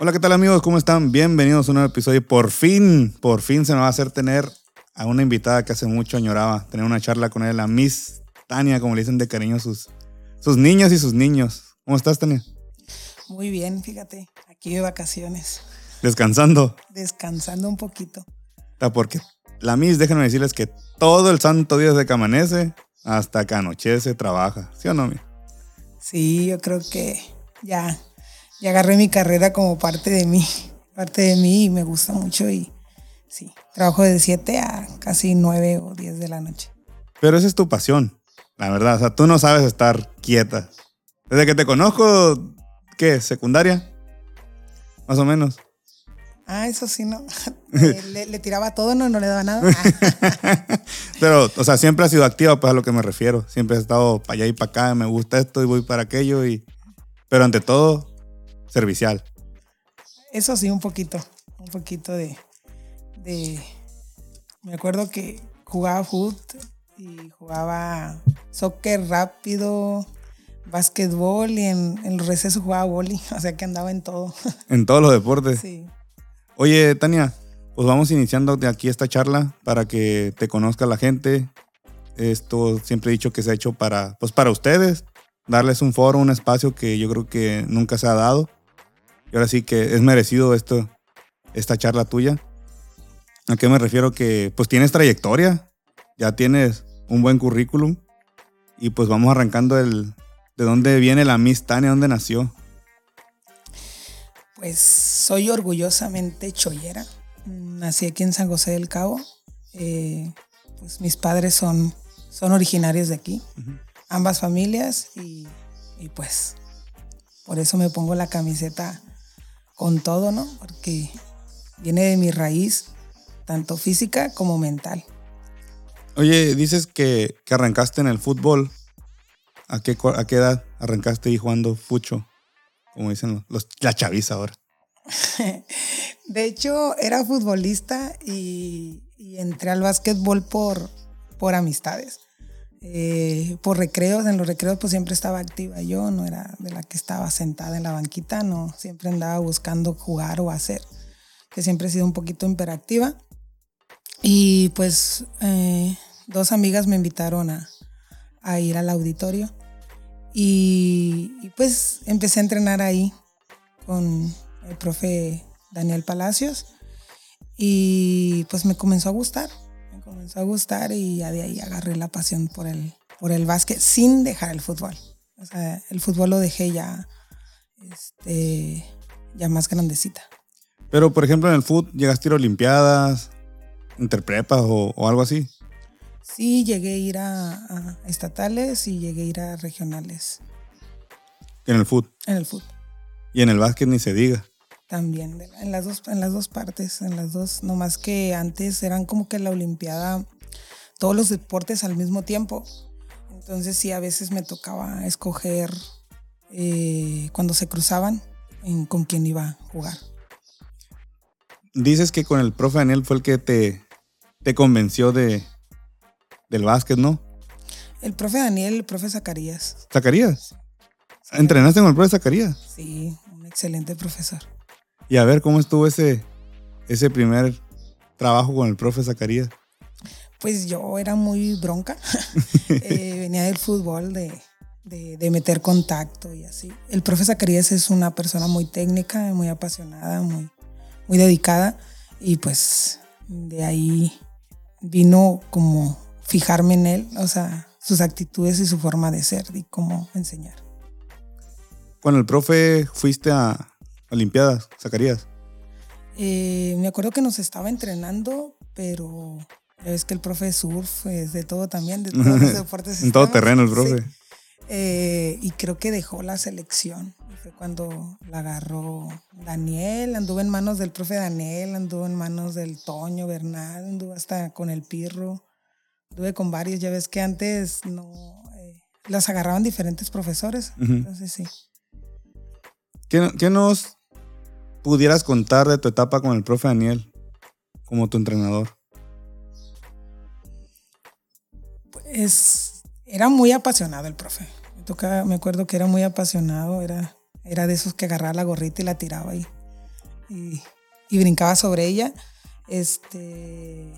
Hola, ¿qué tal amigos? ¿Cómo están? Bienvenidos a un nuevo episodio. Por fin, por fin se me va a hacer tener a una invitada que hace mucho añoraba, tener una charla con ella, la Miss Tania, como le dicen de cariño sus, sus niñas y sus niños. ¿Cómo estás, Tania? Muy bien, fíjate, aquí de vacaciones. Descansando. Descansando un poquito. Porque la Miss, déjenme decirles que todo el santo día desde que amanece hasta que anochece trabaja. ¿Sí o no, mi? Sí, yo creo que ya, ya agarré mi carrera como parte de mí, parte de mí y me gusta mucho y sí, trabajo de 7 a casi 9 o 10 de la noche. Pero esa es tu pasión, la verdad. O sea, tú no sabes estar quieta. Desde que te conozco, ¿qué? ¿Secundaria? Más o menos. Ah, eso sí, no. Eh, le, le tiraba todo, no, no le daba nada. Pero, o sea, siempre has sido activa, pues a lo que me refiero. Siempre has estado para allá y para acá, me gusta esto y voy para aquello. Y... Pero ante todo, servicial. Eso sí, un poquito. Un poquito de. de me acuerdo que jugaba fútbol y jugaba soccer rápido, básquetbol y en, en los recesos jugaba boli. O sea que andaba en todo. En todos los deportes. Sí. Oye, Tania, pues vamos iniciando de aquí esta charla para que te conozca la gente. Esto siempre he dicho que se ha hecho para, pues para ustedes, darles un foro, un espacio que yo creo que nunca se ha dado. Y ahora sí que es merecido esto, esta charla tuya. ¿A qué me refiero? Que pues tienes trayectoria, ya tienes un buen currículum y pues vamos arrancando el de dónde viene la Miss Tania, dónde nació. Pues soy orgullosamente chollera. Nací aquí en San José del Cabo. Eh, pues mis padres son, son originarios de aquí, ambas familias, y, y pues por eso me pongo la camiseta con todo, ¿no? Porque viene de mi raíz, tanto física como mental. Oye, dices que, que arrancaste en el fútbol. ¿A qué, cu- ¿A qué edad arrancaste ahí jugando fucho? Como dicen los- la chaviza ahora. De hecho, era futbolista y, y entré al básquetbol por, por amistades. Eh, por recreos, en los recreos pues siempre estaba activa yo, no era de la que estaba sentada en la banquita, no, siempre andaba buscando jugar o hacer, que siempre he sido un poquito hiperactiva. Y pues eh, dos amigas me invitaron a, a ir al auditorio y, y, pues empecé a entrenar ahí con el profe Daniel Palacios y pues me comenzó a gustar, comenzó a gustar y ya de ahí agarré la pasión por el, por el básquet sin dejar el fútbol. O sea, el fútbol lo dejé ya, este, ya más grandecita. Pero, por ejemplo, en el fútbol, ¿llegaste a ir a Olimpiadas, interprepas o, o algo así? Sí, llegué a ir a, a estatales y llegué a ir a regionales En el fútbol. en el fútbol. Y en el básquet ni se diga. También, en las dos, en las dos partes, en las dos, no más que antes eran como que la Olimpiada, todos los deportes al mismo tiempo. Entonces sí, a veces me tocaba escoger eh, cuando se cruzaban en, con quién iba a jugar. Dices que con el profe Daniel fue el que te, te convenció de, del básquet, ¿no? El profe Daniel, el profe Zacarías. ¿Zacarías? ¿Entrenaste con el profe Zacarías? Sí, un excelente profesor. Y a ver cómo estuvo ese, ese primer trabajo con el profe Zacarías. Pues yo era muy bronca. Eh, venía del fútbol, de, de- de meter contacto y así. El profe Zacarías es una persona muy técnica, muy apasionada, muy, muy dedicada. Y pues de ahí vino como fijarme en él, o sea, sus actitudes y su forma de ser y cómo enseñar. Con el profe fuiste a Olimpiadas, Zacarías. Eh, me acuerdo que nos estaba entrenando, pero ya ves que el profe surf es de todo también, de todos los deportes. en todo terreno el Sí. profe. Eh, y creo que dejó la selección. Fue cuando la agarró Daniel, anduvo en manos del profe Daniel, anduvo en manos del Toño Bernal, anduvo hasta con el Pirro. Anduve con varios, ya ves que antes no eh, las agarraban diferentes profesores. Entonces sí. ¿Qué, qué nos pudieras contar de tu etapa con el profe Daniel como tu entrenador? Pues era muy apasionado el profe. toca, me acuerdo que era muy apasionado, era, era de esos que agarraba la gorrita y la tiraba y y, y brincaba sobre ella. Este,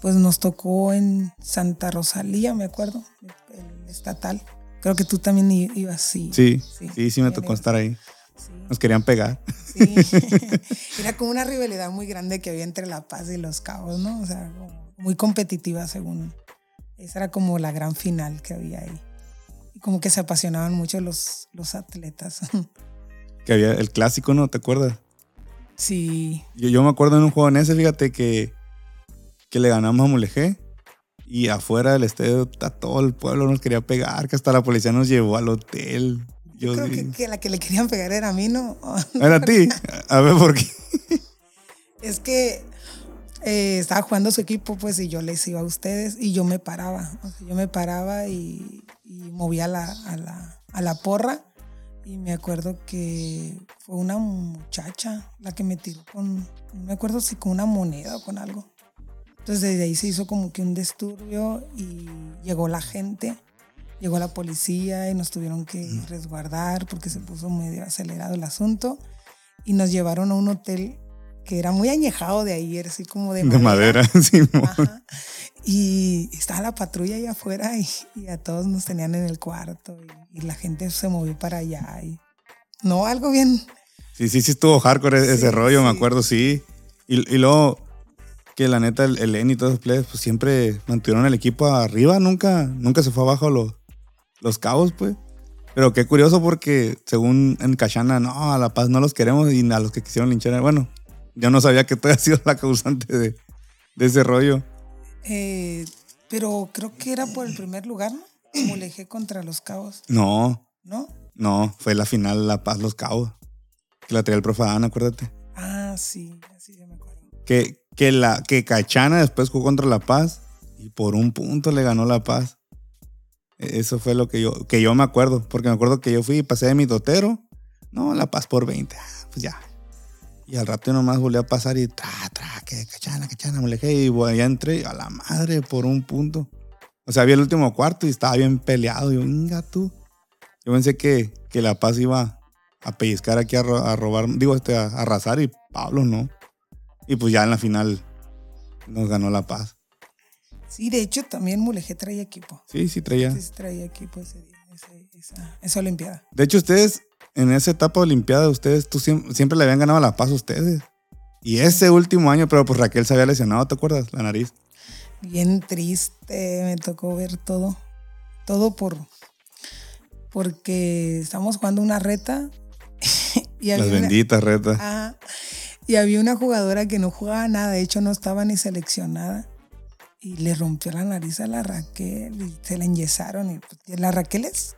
pues nos tocó en Santa Rosalía, me acuerdo, el estatal. Creo que tú también ibas, sí. Sí, sí, sí, me tocó estar ahí. Nos querían pegar. Sí. Era como una rivalidad muy grande que había entre La Paz y Los Cabos, ¿no? O sea, muy competitiva según. Esa era como la gran final que había ahí. Y como que se apasionaban mucho los, los atletas. Que había el clásico, ¿no? ¿Te acuerdas? Sí. Yo, yo me acuerdo en un juego en ese, fíjate que, que le ganamos a Mulegé y afuera del estadio a todo el pueblo nos quería pegar, que hasta la policía nos llevó al hotel. Yo, creo que, la que le querían pegar era a mí, ¿no? Era a ti. A ver por qué. Es que eh, estaba jugando su equipo, pues, y yo les iba a ustedes y yo me paraba. yo me paraba y, movía la, a, la, a la porra. Y me acuerdo que fue una muchacha la que me tiró con, no me acuerdo si con una moneda o con algo. Entonces desde ahí se hizo como que un disturbio y llegó la gente, llegó la policía y nos tuvieron que resguardar porque se puso medio acelerado el asunto y nos llevaron a un hotel que era muy añejado de ayer, así como de, madera. sí, Y estaba la patrulla ahí afuera y, a todos nos tenían en el cuarto y, la gente se movió para allá. Y, no, algo bien. Sí, sí, sí estuvo hardcore ese rollo, me acuerdo, sí. Y, y luego que la neta, el, el y todos los players, pues siempre mantuvieron el equipo arriba, nunca, nunca se fue abajo los, los cabos, pues. Pero qué curioso porque según en Cachana, no, a La Paz no los queremos y a los que quisieron linchar, bueno, yo no sabía que tú habías sido la causante de, de ese rollo. Eh, pero creo que era por el primer lugar, ¿no? Como le dije contra los cabos. No. ¿No? No, fue la final La Paz Los Cabos. Que la traía el profe acuérdate. Ah, sí, así ya me acuerdo. Que, que, la, que Cachana después jugó contra La Paz y por un punto le ganó La Paz. Eso fue lo que yo, que yo me acuerdo, porque me acuerdo que yo fui y pasé de mi dotero. No, La Paz por 20. Ah, pues ya. Y al rato nomás volví a pasar y tra, tra, que cachana, cachana, me alejé y ya entré a la madre por un punto. O sea, había el último cuarto y estaba bien peleado. Y yo, venga tú. Yo pensé que, que La Paz iba a pellizcar aquí a, robar, digo, este, a arrasar y Pablo no. Y pues ya en la final nos ganó La Paz. Sí, de hecho también Mulegé traía equipo. Sí, sí traía. Sí, traía equipo ese día, esa, esa, Olimpiada. De hecho, ustedes, en esa etapa Olimpiada, ustedes tú siempre, le habían ganado La Paz a ustedes. Y ese último año, pero pues Raquel se había lesionado, ¿te acuerdas? La nariz. Bien triste, me tocó ver todo. Todo por. Porque estamos jugando una reta. y Las benditas retas. Ajá. Y había una jugadora que no jugaba nada, de hecho no estaba ni seleccionada. Y le rompió la nariz a la Raquel y se la enyesaron. Y pues, la Raquel es,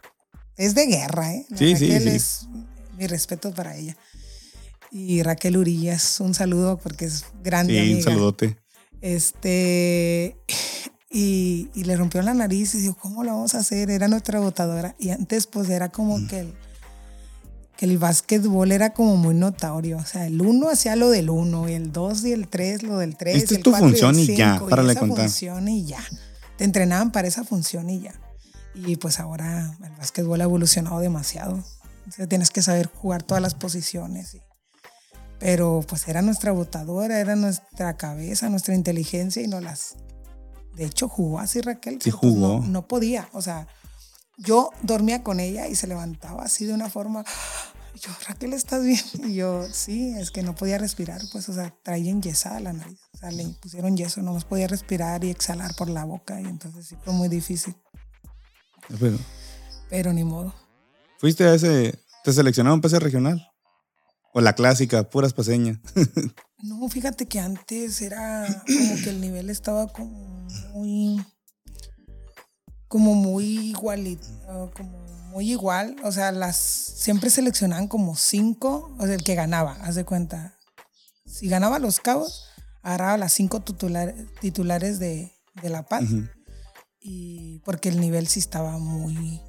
es de guerra, ¿eh? La sí, Raquel sí, sí. es mi respeto para ella. Y Raquel Urillas, un saludo porque es grande. Sí, un saludote. Este, y, y, le rompió la nariz y dijo, ¿cómo lo vamos a hacer? Era nuestra votadora. Y antes pues era como mm. que el, que el básquetbol era como muy notorio. O sea, el uno hacía lo del uno, y el dos y el tres lo del tres. Esta es tu función y, ya, para le contar. función y ya. Te entrenaban para esa función y ya. Y pues ahora el básquetbol ha evolucionado demasiado. O sea, tienes que saber jugar todas las posiciones. pero pues era nuestra votadora, era nuestra cabeza, nuestra inteligencia y no las... De hecho, jugó así Raquel. Sí, jugó. no, no podía. O sea, yo dormía con ella y se levantaba así de una forma, yo, Raquel, ¿estás bien? Y yo, sí, es que no podía respirar, pues, o sea, traía enyesada la nariz, o sea, le pusieron yeso, no más podía respirar y exhalar por la boca y entonces sí fue muy difícil. Pero, Pero ni modo. ¿Fuiste a ese, te seleccionaron para ese regional? ¿O la clásica, puras paseñas? no, fíjate que antes era como que el nivel estaba como muy como muy igualito, como muy igual. O sea, las siempre seleccionaban como cinco, o sea, el que ganaba, haz de cuenta. Si ganaba los cabos, agarraba las cinco titulares de, La Paz. Y porque el nivel sí estaba muy,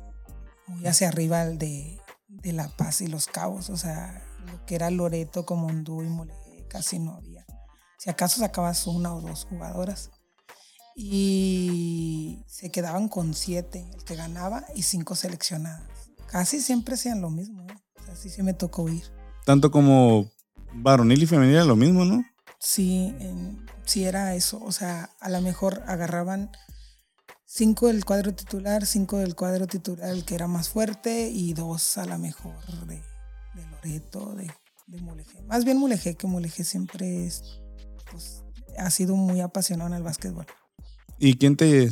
muy hacia arriba de, de La Paz y los cabos. O sea, lo que era Loreto, Comondú y Mole, casi no había. Si acaso sacabas una o dos jugadoras y se quedaban con siete, el que ganaba, y cinco seleccionadas. Casi siempre hacían lo mismo, ¿eh? así sí me tocó ir. Tanto como varonil y femenil era lo mismo, ¿no? Sí, sí era eso. O sea, a lo mejor agarraban cinco del cuadro titular, cinco del cuadro titular, el que era más fuerte, y dos a lo mejor de, de Loreto, de, de Mulegé. Más bien Mulegé, que Mulegé siempre es, pues, ha sido muy apasionado en el básquetbol. ¿Y quién te,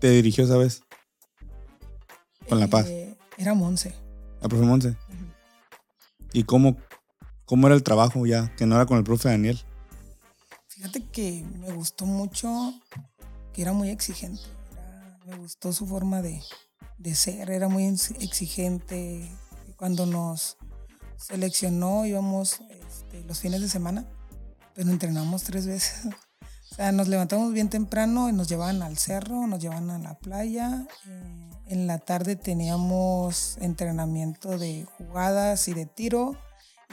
te dirigió esa vez? Con La Paz. Eh, era Monse. ¿La profe Monse? ¿Y cómo, cómo era el trabajo ya, que no era con el profe Daniel? Fíjate que me gustó mucho, que era muy exigente. me gustó su forma de, de ser, era muy exigente. Cuando nos seleccionó íbamos este, los fines de semana, pero entrenamos tres veces. O sea, nos levantamos bien temprano y nos llevaban al cerro, nos llevaban a la playa. Eh, en la tarde teníamos entrenamiento de jugadas y de tiro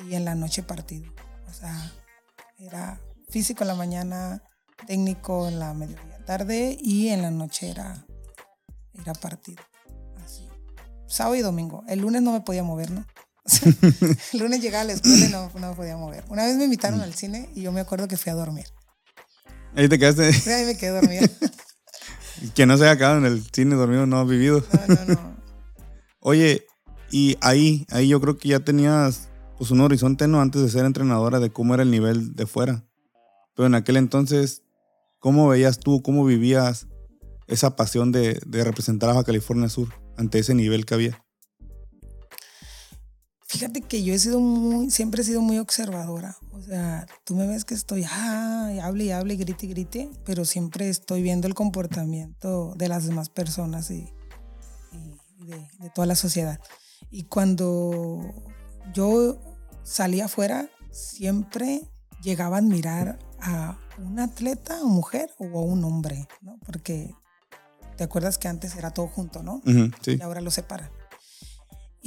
y en la noche partido. O sea, era físico en la mañana, técnico en la mediodía tarde y en la noche era, era partido. Así. Sábado y domingo. El lunes no me podía mover, ¿no? el lunes llegaba a la escuela y no, no, me podía mover. Una vez me invitaron al cine y yo me acuerdo que fui a dormir. Ahí te quedaste. ahí me quedé dormida. que no se haya quedado en el cine dormido no ha vivido. No, no, no. Oye, y ahí, ahí yo creo que ya tenías pues un horizonte, ¿no? Antes de ser entrenadora de cómo era el nivel de fuera. Pero en aquel entonces, ¿cómo veías tú, cómo vivías esa pasión de, de representar a Baja California Sur ante ese nivel que había? Fíjate que yo he sido muy, siempre he sido muy observadora. O sea, tú me ves que estoy, ah, y hable y hable, grite y grite, pero siempre estoy viendo el comportamiento de las demás personas y, de, de, toda la sociedad. Y cuando yo salía afuera, siempre llegaba a admirar a un atleta o mujer o a un hombre, ¿no? Porque te acuerdas que antes era todo junto, ¿no? sí. Y ahora lo separan.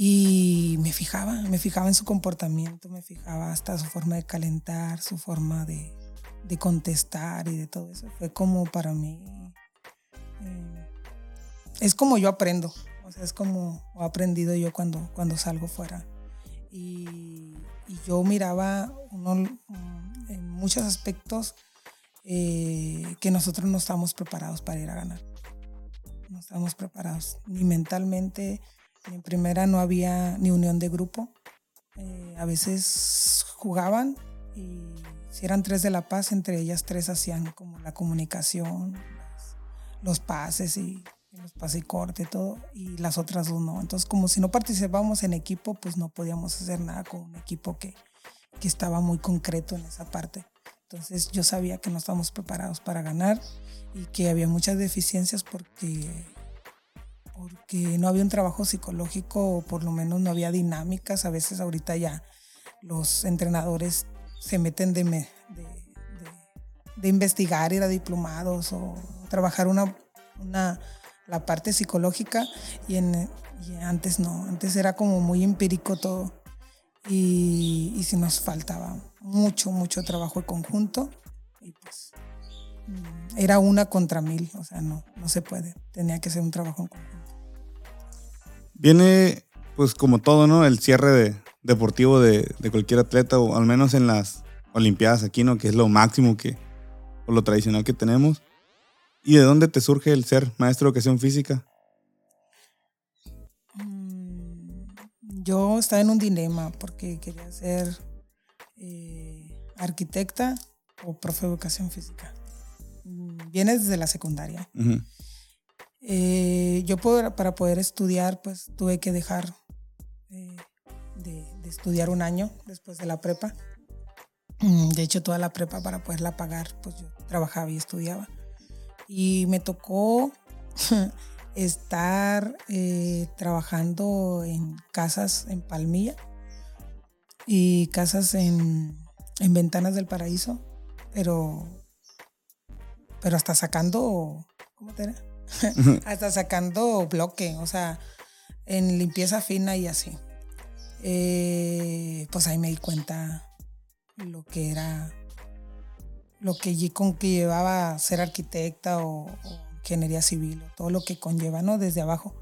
Y me fijaba, me fijaba en su comportamiento, me fijaba hasta su forma de calentar, su forma de, de contestar y de todo eso. Fue como para mí, eh, es como yo aprendo, o sea, es como he aprendido yo cuando, cuando salgo fuera. Y, yo miraba uno, mm, en muchos aspectos eh, que nosotros no estamos preparados para ir a ganar. No estamos preparados, ni mentalmente, en primera no había ni unión de grupo. Eh, a veces jugaban y si eran tres de La Paz, entre ellas tres hacían como la comunicación, los pases y los pases y corte, todo, y las otras dos no. Entonces, como si no participábamos en equipo, pues no podíamos hacer nada con un equipo que, que estaba muy concreto en esa parte. Entonces, yo sabía que no estábamos preparados para ganar y que había muchas deficiencias porque porque no había un trabajo psicológico o por lo menos no había dinámicas. A veces ahorita ya los entrenadores se meten de, de, investigar, ir a diplomados o trabajar una, una, la parte psicológica y, en, antes no, antes era como muy empírico todo y, y si nos faltaba mucho, mucho trabajo de conjunto y pues mm, era una contra mil, o sea, no, no se puede, tenía que ser un trabajo en conjunto. Viene, pues como todo, ¿no? El cierre de, deportivo de, de, cualquier atleta, o al menos en las Olimpiadas aquí, ¿no? Que es lo máximo que, o lo tradicional que tenemos. ¿Y de dónde te surge el ser maestro de educación física? Mm, yo estaba en un dilema porque quería ser eh, arquitecta o profe de educación física. Mm, viene desde la secundaria. Uh eh, yo para poder estudiar, pues tuve que dejar eh, de, estudiar un año después de la prepa. Mm, de hecho, toda la prepa para poderla pagar, pues yo trabajaba y estudiaba. Y me tocó estar eh, trabajando en casas en Palmilla y casas en, en Ventanas del Paraíso, pero, pero hasta sacando, ¿cómo te era? hasta sacando bloque, o sea, en limpieza fina y así. Eh, pues ahí me di cuenta lo que era, lo que con que llevaba ser arquitecta o, ingeniería civil, todo lo que conlleva, ¿no? Desde abajo.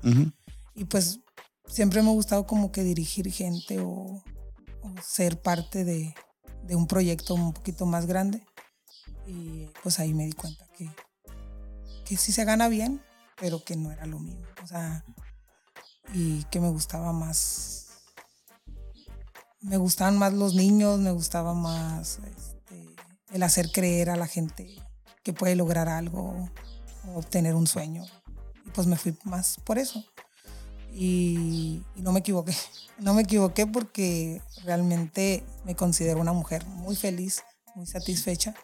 Y pues siempre me ha gustado como que dirigir gente o, ser parte de, de un proyecto un poquito más grande. Y pues ahí me di cuenta que, que sí se gana bien, pero que no era lo mío. O sea, y que me gustaba más. Me gustaban más los niños, me gustaba más este, el hacer creer a la gente que puede lograr algo o obtener un sueño. Y pues me fui más por eso. Y, no me equivoqué. No me equivoqué porque realmente me considero una mujer muy feliz, muy satisfecha,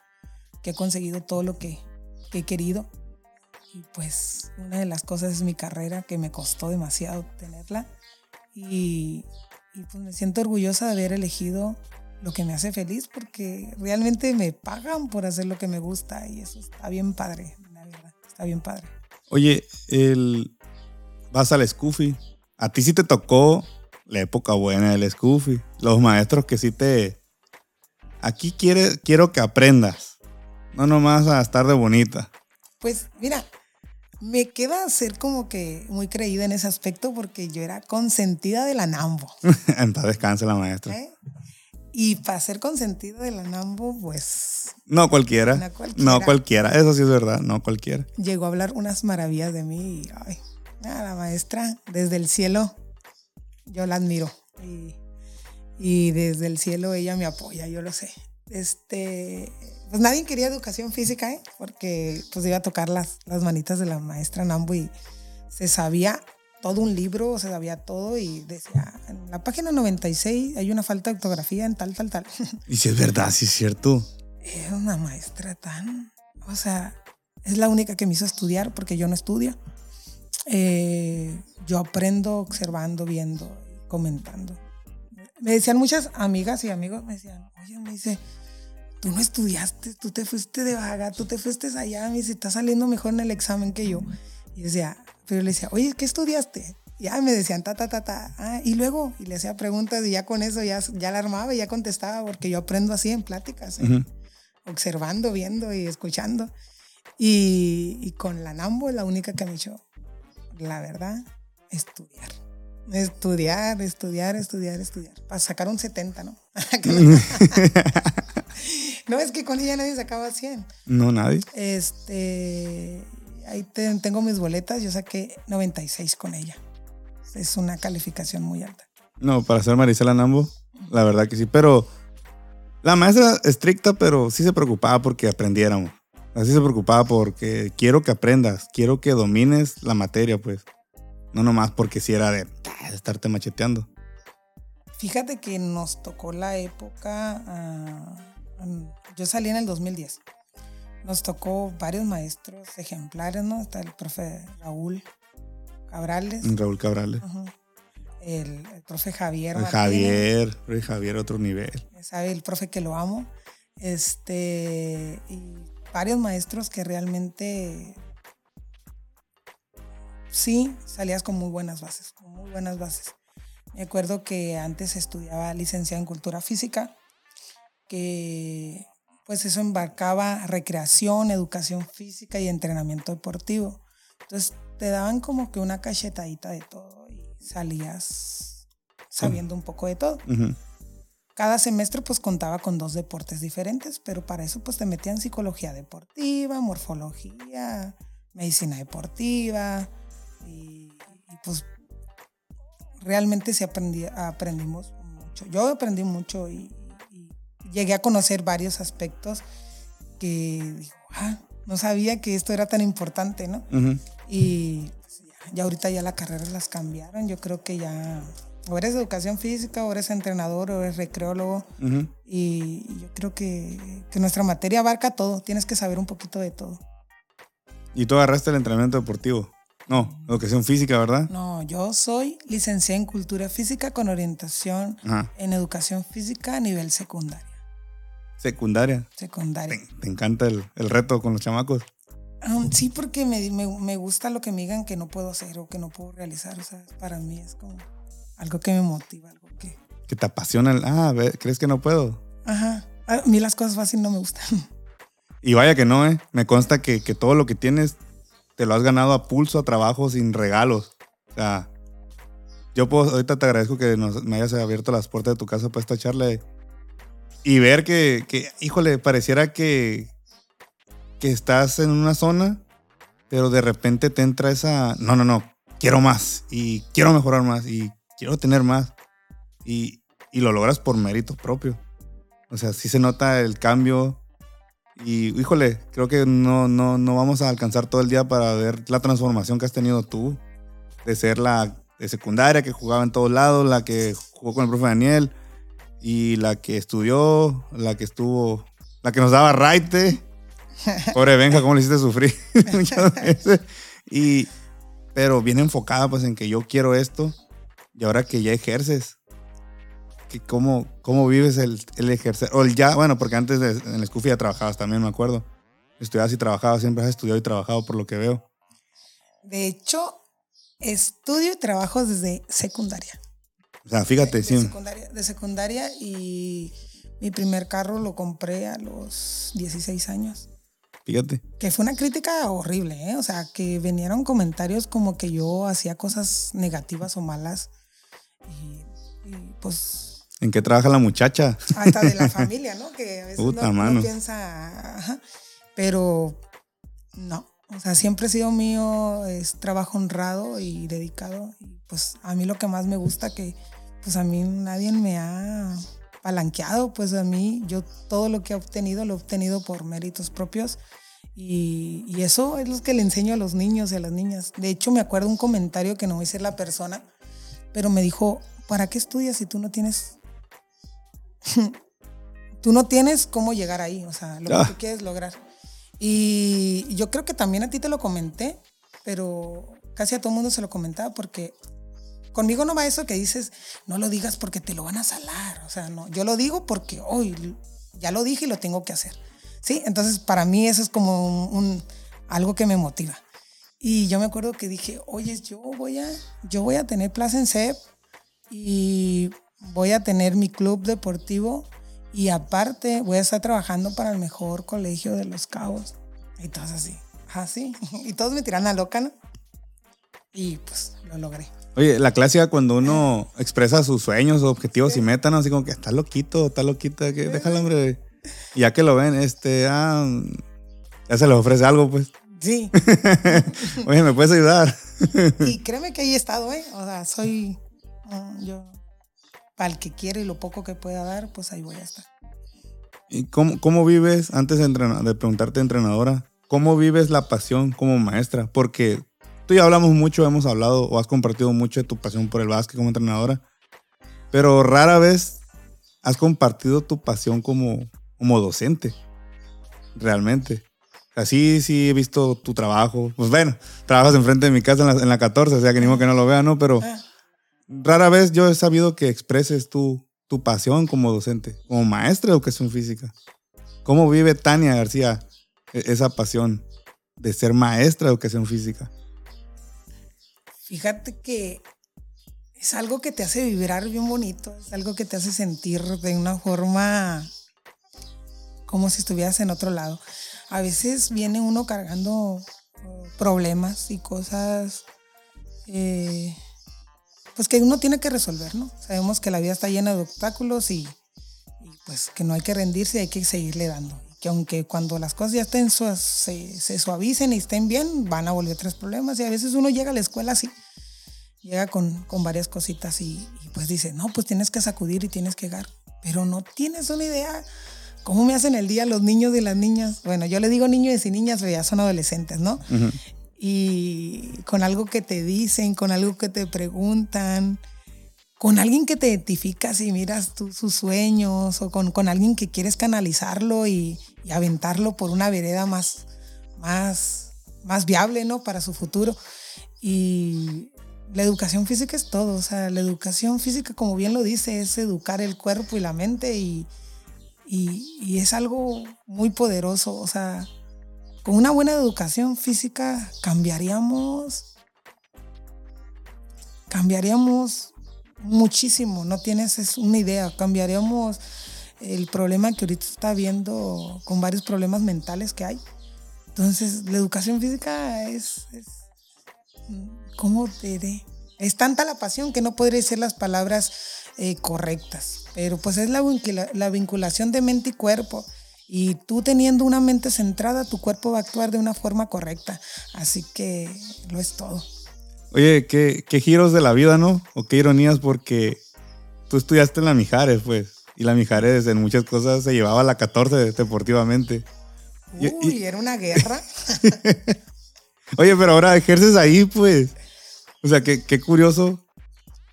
que he conseguido todo lo que he querido y pues una de las cosas es mi carrera, que me costó demasiado tenerla. Y, y pues me siento orgullosa de haber elegido lo que me hace feliz porque realmente me pagan por hacer lo que me gusta y eso está bien padre, la verdad, está bien padre. Oye, el... vas al Scoofy. A ti sí te tocó la época buena del Scoofy. Los maestros que sí te... Aquí quiere, quiero que aprendas. No nomás a estar de bonita. Pues mira, me queda ser como que muy creída en ese aspecto porque yo era consentida de la Nambo. Entonces descanse la maestra. ¿Eh? Y para ser consentida de la Nambo, pues... No cualquiera. no cualquiera. No cualquiera. Eso sí es verdad, no cualquiera. Llegó a hablar unas maravillas de mí y, ay, la maestra, desde el cielo, yo la admiro. Y, y desde el cielo ella me apoya, yo lo sé. Este, pues nadie quería educación física, ¿eh? porque pues iba a tocar las, las manitas de la maestra Nambu y se sabía todo un libro, se sabía todo y decía, en la página 96 hay una falta de ortografía en tal, tal, tal. Y si es verdad, si es cierto. Es una maestra tan, o sea, es la única que me hizo estudiar porque yo no estudio. Eh, yo aprendo observando, viendo, comentando. Me decían muchas amigas y amigos, me decían, oye, me dice, tú no estudiaste, tú te fuiste de vaga, tú te fuiste allá, me dice, estás saliendo mejor en el examen que yo. Y decía, pero le decía, oye, ¿qué estudiaste? Y ya me decían, ta, ta, ta, ta. Ah, y luego, y le hacía preguntas y ya con eso ya, ya la armaba y ya contestaba, porque yo aprendo así en pláticas, ¿eh? observando, viendo y escuchando. Y, y, con la NAMBO la única que me dicho, la verdad, estudiar. Estudiar, estudiar, estudiar, estudiar. Para sacar un 70, ¿no? no, es que con ella nadie sacaba 100. No, nadie. Este, ahí tengo mis boletas, yo saqué 96 con ella. Es una calificación muy alta. No, para ser Marisela Nambo, la verdad que sí, pero la maestra estricta, pero sí se preocupaba porque aprendiéramos. Así se preocupaba porque quiero que aprendas, quiero que domines la materia, pues. No nomás porque si era de, de estarte macheteando. Fíjate que nos tocó la época, uh, yo salí en el 2010, nos tocó varios maestros ejemplares, ¿no? Está el profe Raúl Cabrales. Raúl Cabrales. el, el, profe Javier. El Javier, el Javier otro nivel. Sabe el profe que lo amo. Este, y varios maestros que realmente sí salías con muy buenas bases, con muy buenas bases. Me acuerdo que antes estudiaba licenciada en cultura física, que pues eso embarcaba recreación, educación física y entrenamiento deportivo. Entonces te daban como que una cachetadita de todo y salías sabiendo un poco de todo. Cada semestre pues contaba con dos deportes diferentes, pero para eso pues te metían psicología deportiva, morfología, medicina deportiva y, y pues realmente se aprendimos mucho. Yo aprendí mucho y, llegué a conocer varios aspectos que digo, ah, no sabía que esto era tan importante, ¿no? Y pues, ya, ahorita ya la carrera las cambiaron. Yo creo que ya o eres educación física, o eres entrenador, o eres recreólogo. y, yo creo que, que, nuestra materia abarca todo. Tienes que saber un poquito de todo. ¿Y tú agarraste el entrenamiento deportivo? No, educación física, ¿verdad? No, yo soy licenciada en cultura física con orientación en educación física a nivel secundaria. ¿Secundaria? Secundaria. ¿Te, encanta el, reto con los chamacos? Um, sí, porque me, me, gusta lo que me digan que no puedo hacer o que no puedo realizar. O sea, para mí es como algo que me motiva, algo que... Que te apasiona. ah, ¿crees que no puedo? Ajá. A mí las cosas fáciles no me gustan. Y vaya que no, ¿eh? Me consta que, que todo lo que tienes te lo has ganado a pulso, a trabajo, sin regalos. O sea, yo puedo, ahorita te agradezco que nos, me hayas abierto las puertas de tu casa para esta charla y ver que, que, híjole, pareciera que, que estás en una zona, pero de repente te entra esa, no, no, no, quiero más y quiero mejorar más y quiero tener más y, y lo logras por mérito propio. O sea, sí se nota el cambio y, híjole, creo que no, no, no vamos a alcanzar todo el día para ver la transformación que has tenido tú, de ser la de secundaria que jugaba en todos lados, la que jugó con el profe Daniel y la que estudió, la que estuvo, la que nos daba raite. Pobre Benja, cómo le hiciste sufrir muchas veces. Y, pero bien enfocada pues en que yo quiero esto y ahora que ya ejerces, que cómo, cómo vives el, el ejercer, o el ya, bueno, porque antes de, en la Scufi ya trabajabas también, me acuerdo. Estudiabas y trabajabas, siempre has estudiado y trabajado por lo que veo. De hecho, estudio y trabajo desde secundaria. O sea, fíjate, de, sí. De secundaria, de secundaria y mi primer carro lo compré a los 16 años. Fíjate. Que fue una crítica horrible, ¿eh? O sea, que vinieron comentarios como que yo hacía cosas negativas o malas. Y, y pues. ¿En qué trabaja la muchacha? Hasta de la familia, ¿no? Que a veces Puta no, mano. no piensa. Ajá. Pero no. O sea, siempre ha sido mío, es trabajo honrado y dedicado. Y pues a mí lo que más me gusta que, pues a mí nadie me ha palanqueado, pues a mí yo todo lo que he obtenido lo he obtenido por méritos propios y, y, eso es lo que le enseño a los niños y a las niñas. De hecho, me acuerdo un comentario que no voy a decir la persona, pero me dijo, ¿para qué estudias si tú no tienes... tú no tienes cómo llegar ahí, o sea, lo Ah. que tú quieres lograr. Y yo creo que también a ti te lo comenté, pero casi a todo el mundo se lo comentaba porque conmigo no va eso que dices, no lo digas porque te lo van a salar. O sea, no, yo lo digo porque hoy ya lo dije y lo tengo que hacer. Sí, entonces para mí eso es como un, algo que me motiva. Y yo me acuerdo que dije, oye, yo voy a, yo voy a tener plaza en CEP y voy a tener mi club deportivo y aparte voy a estar trabajando para el mejor colegio de los cabos. Y todos así, así. Y todos me tiran a loca, ¿no? Y pues lo logré. Oye, la clásica cuando uno expresa sus sueños, objetivos y metas, ¿no? Así como que está loquito, está loquita, que déjalo, hombre. Y ya que lo ven, este, ah, ya se les ofrece algo, pues. Sí. Oye, ¿me puedes ayudar? y créeme que ahí he estado, ¿eh? O sea, soy uh, yo, para el que quiere y lo poco que pueda dar, pues ahí voy a estar. ¿Y cómo, cómo vives, antes de, de preguntarte, entrenadora, cómo vives la pasión como maestra? Porque tú y yo hablamos mucho, hemos hablado o has compartido mucho de tu pasión por el básquet como entrenadora, pero rara vez has compartido tu pasión como, como docente, realmente. Así sí he visto tu trabajo. Pues bueno, trabajas enfrente de mi casa en la, en la 14, o sea que ni modo que no lo vea, ¿no? Pero rara vez yo he sabido que expreses tu, tu pasión como docente, como maestra de educación física. ¿Cómo vive Tania García esa pasión de ser maestra de educación física? Fíjate que es algo que te hace vibrar bien bonito, es algo que te hace sentir de una forma como si estuvieras en otro lado. A veces viene uno cargando problemas y cosas eh, pues que uno tiene que resolver, ¿no? Sabemos que la vida está llena de obstáculos y, pues que no hay que rendirse, hay que seguirle dando. Que aunque cuando las cosas ya estén se, suavicen y estén bien, van a volver tres problemas. Y a veces uno llega a la escuela así, llega con, con varias cositas y, y, pues dice, no, pues tienes que sacudir y tienes que dar. Pero no tienes una idea cómo me hacen el día los niños y las niñas. Bueno, yo le digo niños y niñas, pero ya son adolescentes, ¿no? Uh -huh. Y con algo que te dicen, con algo que te preguntan, con alguien que te identificas y miras sus sueños, o con, con, alguien que quieres canalizarlo y, y, aventarlo por una vereda más, más, más viable, ¿no? Para su futuro. Y la educación física es todo, o sea, la educación física, como bien lo dice, es educar el cuerpo y la mente y, y, es algo muy poderoso, o sea, con una buena educación física cambiaríamos, cambiaríamos muchísimo, no tienes una idea, cambiaríamos el problema que ahorita está habiendo con varios problemas mentales que hay. Entonces, la educación física es, es ¿cómo te diré? Es tanta la pasión que no podría ser las palabras eh, correctas, pero pues es la, la vinculación de mente y cuerpo. Y tú teniendo una mente centrada, tu cuerpo va a actuar de una forma correcta. Así que lo es todo. Oye, qué, qué giros de la vida, ¿no? O qué ironías, porque tú estudiaste en la Mijares, pues. Y la Mijares en muchas cosas se llevaba a la 14 deportivamente. Uy, era una guerra. Oye, pero ahora ejerces ahí, pues. O sea, qué, qué curioso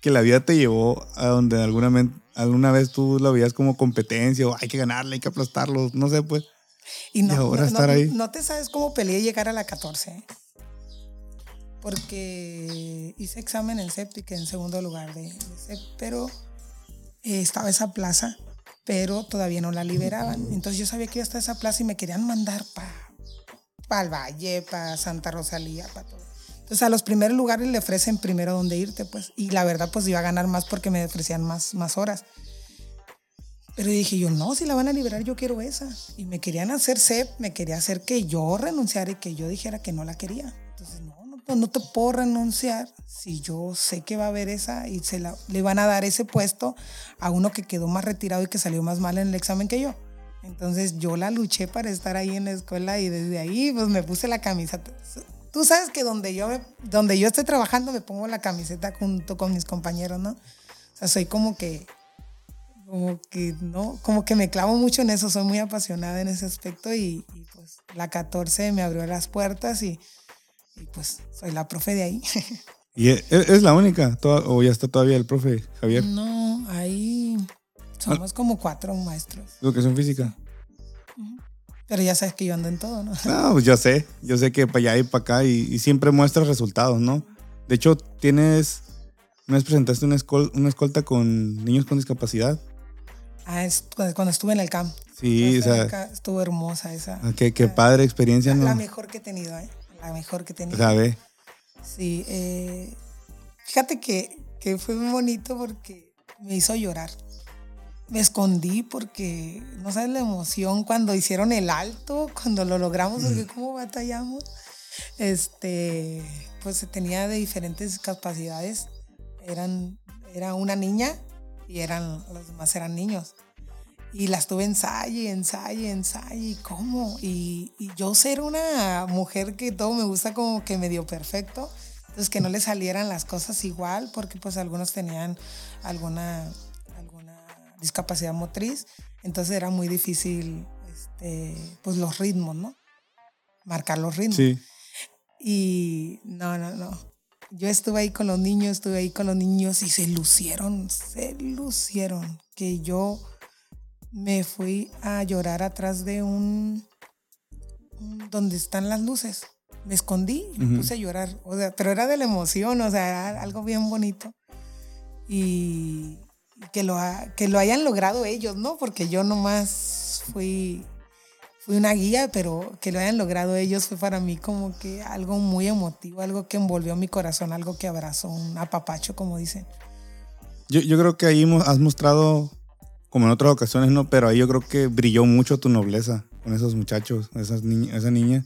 que la vida te llevó a donde alguna, alguna vez tú lo veías como competencia o hay que ganarle, hay que aplastarlo, no sé, pues. Y, no, ahora estar ahí. No te sabes cómo peleé llegar a la 14 porque hice examen en CEP y quedé en segundo lugar de, CEP, pero eh, estaba esa plaza, pero todavía no la liberaban. Entonces yo sabía que iba a estar esa plaza y me querían mandar para pa el Valle, para Santa Rosalía, para todo. Entonces a los primeros lugares le ofrecen primero dónde irte, pues, y la verdad pues iba a ganar más porque me ofrecían más, más horas. Pero dije yo, no, si la van a liberar, yo quiero esa. Y me querían hacer CEP, me quería hacer que yo renunciara y que yo dijera que no la quería. Entonces, no, no te puedo renunciar si yo sé que va a haber esa y se la, le van a dar ese puesto a uno que quedó más retirado y que salió más mal en el examen que yo. Entonces yo la luché para estar ahí en la escuela y desde ahí pues me puse la camiseta. Tú sabes que donde yo, donde yo estoy trabajando me pongo la camiseta junto con mis compañeros, ¿no? O sea, soy como que, como que, ¿no? Como que me clavo mucho en eso, soy muy apasionada en ese aspecto y, y pues la 14 me abrió las puertas y y pues soy la profe de ahí. ¿Y e, e, es, la única? ¿O ya está todavía el profe Javier? No, ahí somos como cuatro maestros. ¿Educación física? Pero ya sabes que yo ando en todo, ¿no? No, pues yo sé. Yo sé que para allá y para acá y, siempre muestras resultados, ¿no? De hecho, tienes. Una vez presentaste una, una escolta con niños con discapacidad. Ah, es cuando estuve en el camp. Sí, o sea. Estuvo hermosa esa. Ah, qué, padre experiencia, ¿no? La mejor que he tenido, ¿eh? la mejor que tenía. ¿Sabe? Sí, eh, fíjate que, que fue muy bonito porque me hizo llorar. Me escondí porque no sabes la emoción cuando hicieron el alto, cuando lo logramos, porque cómo batallamos. Este, pues se tenía de diferentes capacidades. Eran, era una niña y eran, los demás eran niños. Y las tuve ensayo, ensayo, ensayo, y cómo. Y, y, yo ser una mujer que todo me gusta como que medio perfecto, entonces que no le salieran las cosas igual, porque pues algunos tenían alguna discapacidad motriz, entonces era muy difícil este, pues los ritmos, ¿no? Marcar los ritmos. Sí. Y no, no, no. Yo estuve ahí con los niños, estuve ahí con los niños y se lucieron, se lucieron. Que yo me fui a llorar atrás de un, donde están las luces. Me escondí y me puse a llorar. O sea, pero era de la emoción, o sea, era algo bien bonito. Y que lo, que lo hayan logrado ellos, ¿no? Porque yo nomás fui, fui una guía, pero que lo hayan logrado ellos fue para mí como que algo muy emotivo, algo que envolvió mi corazón, algo que abrazó, un apapacho, como dicen. Yo, yo creo que ahí has mostrado como en otras ocasiones, no, pero ahí yo creo que brilló mucho tu nobleza con esos muchachos, esas esa niña,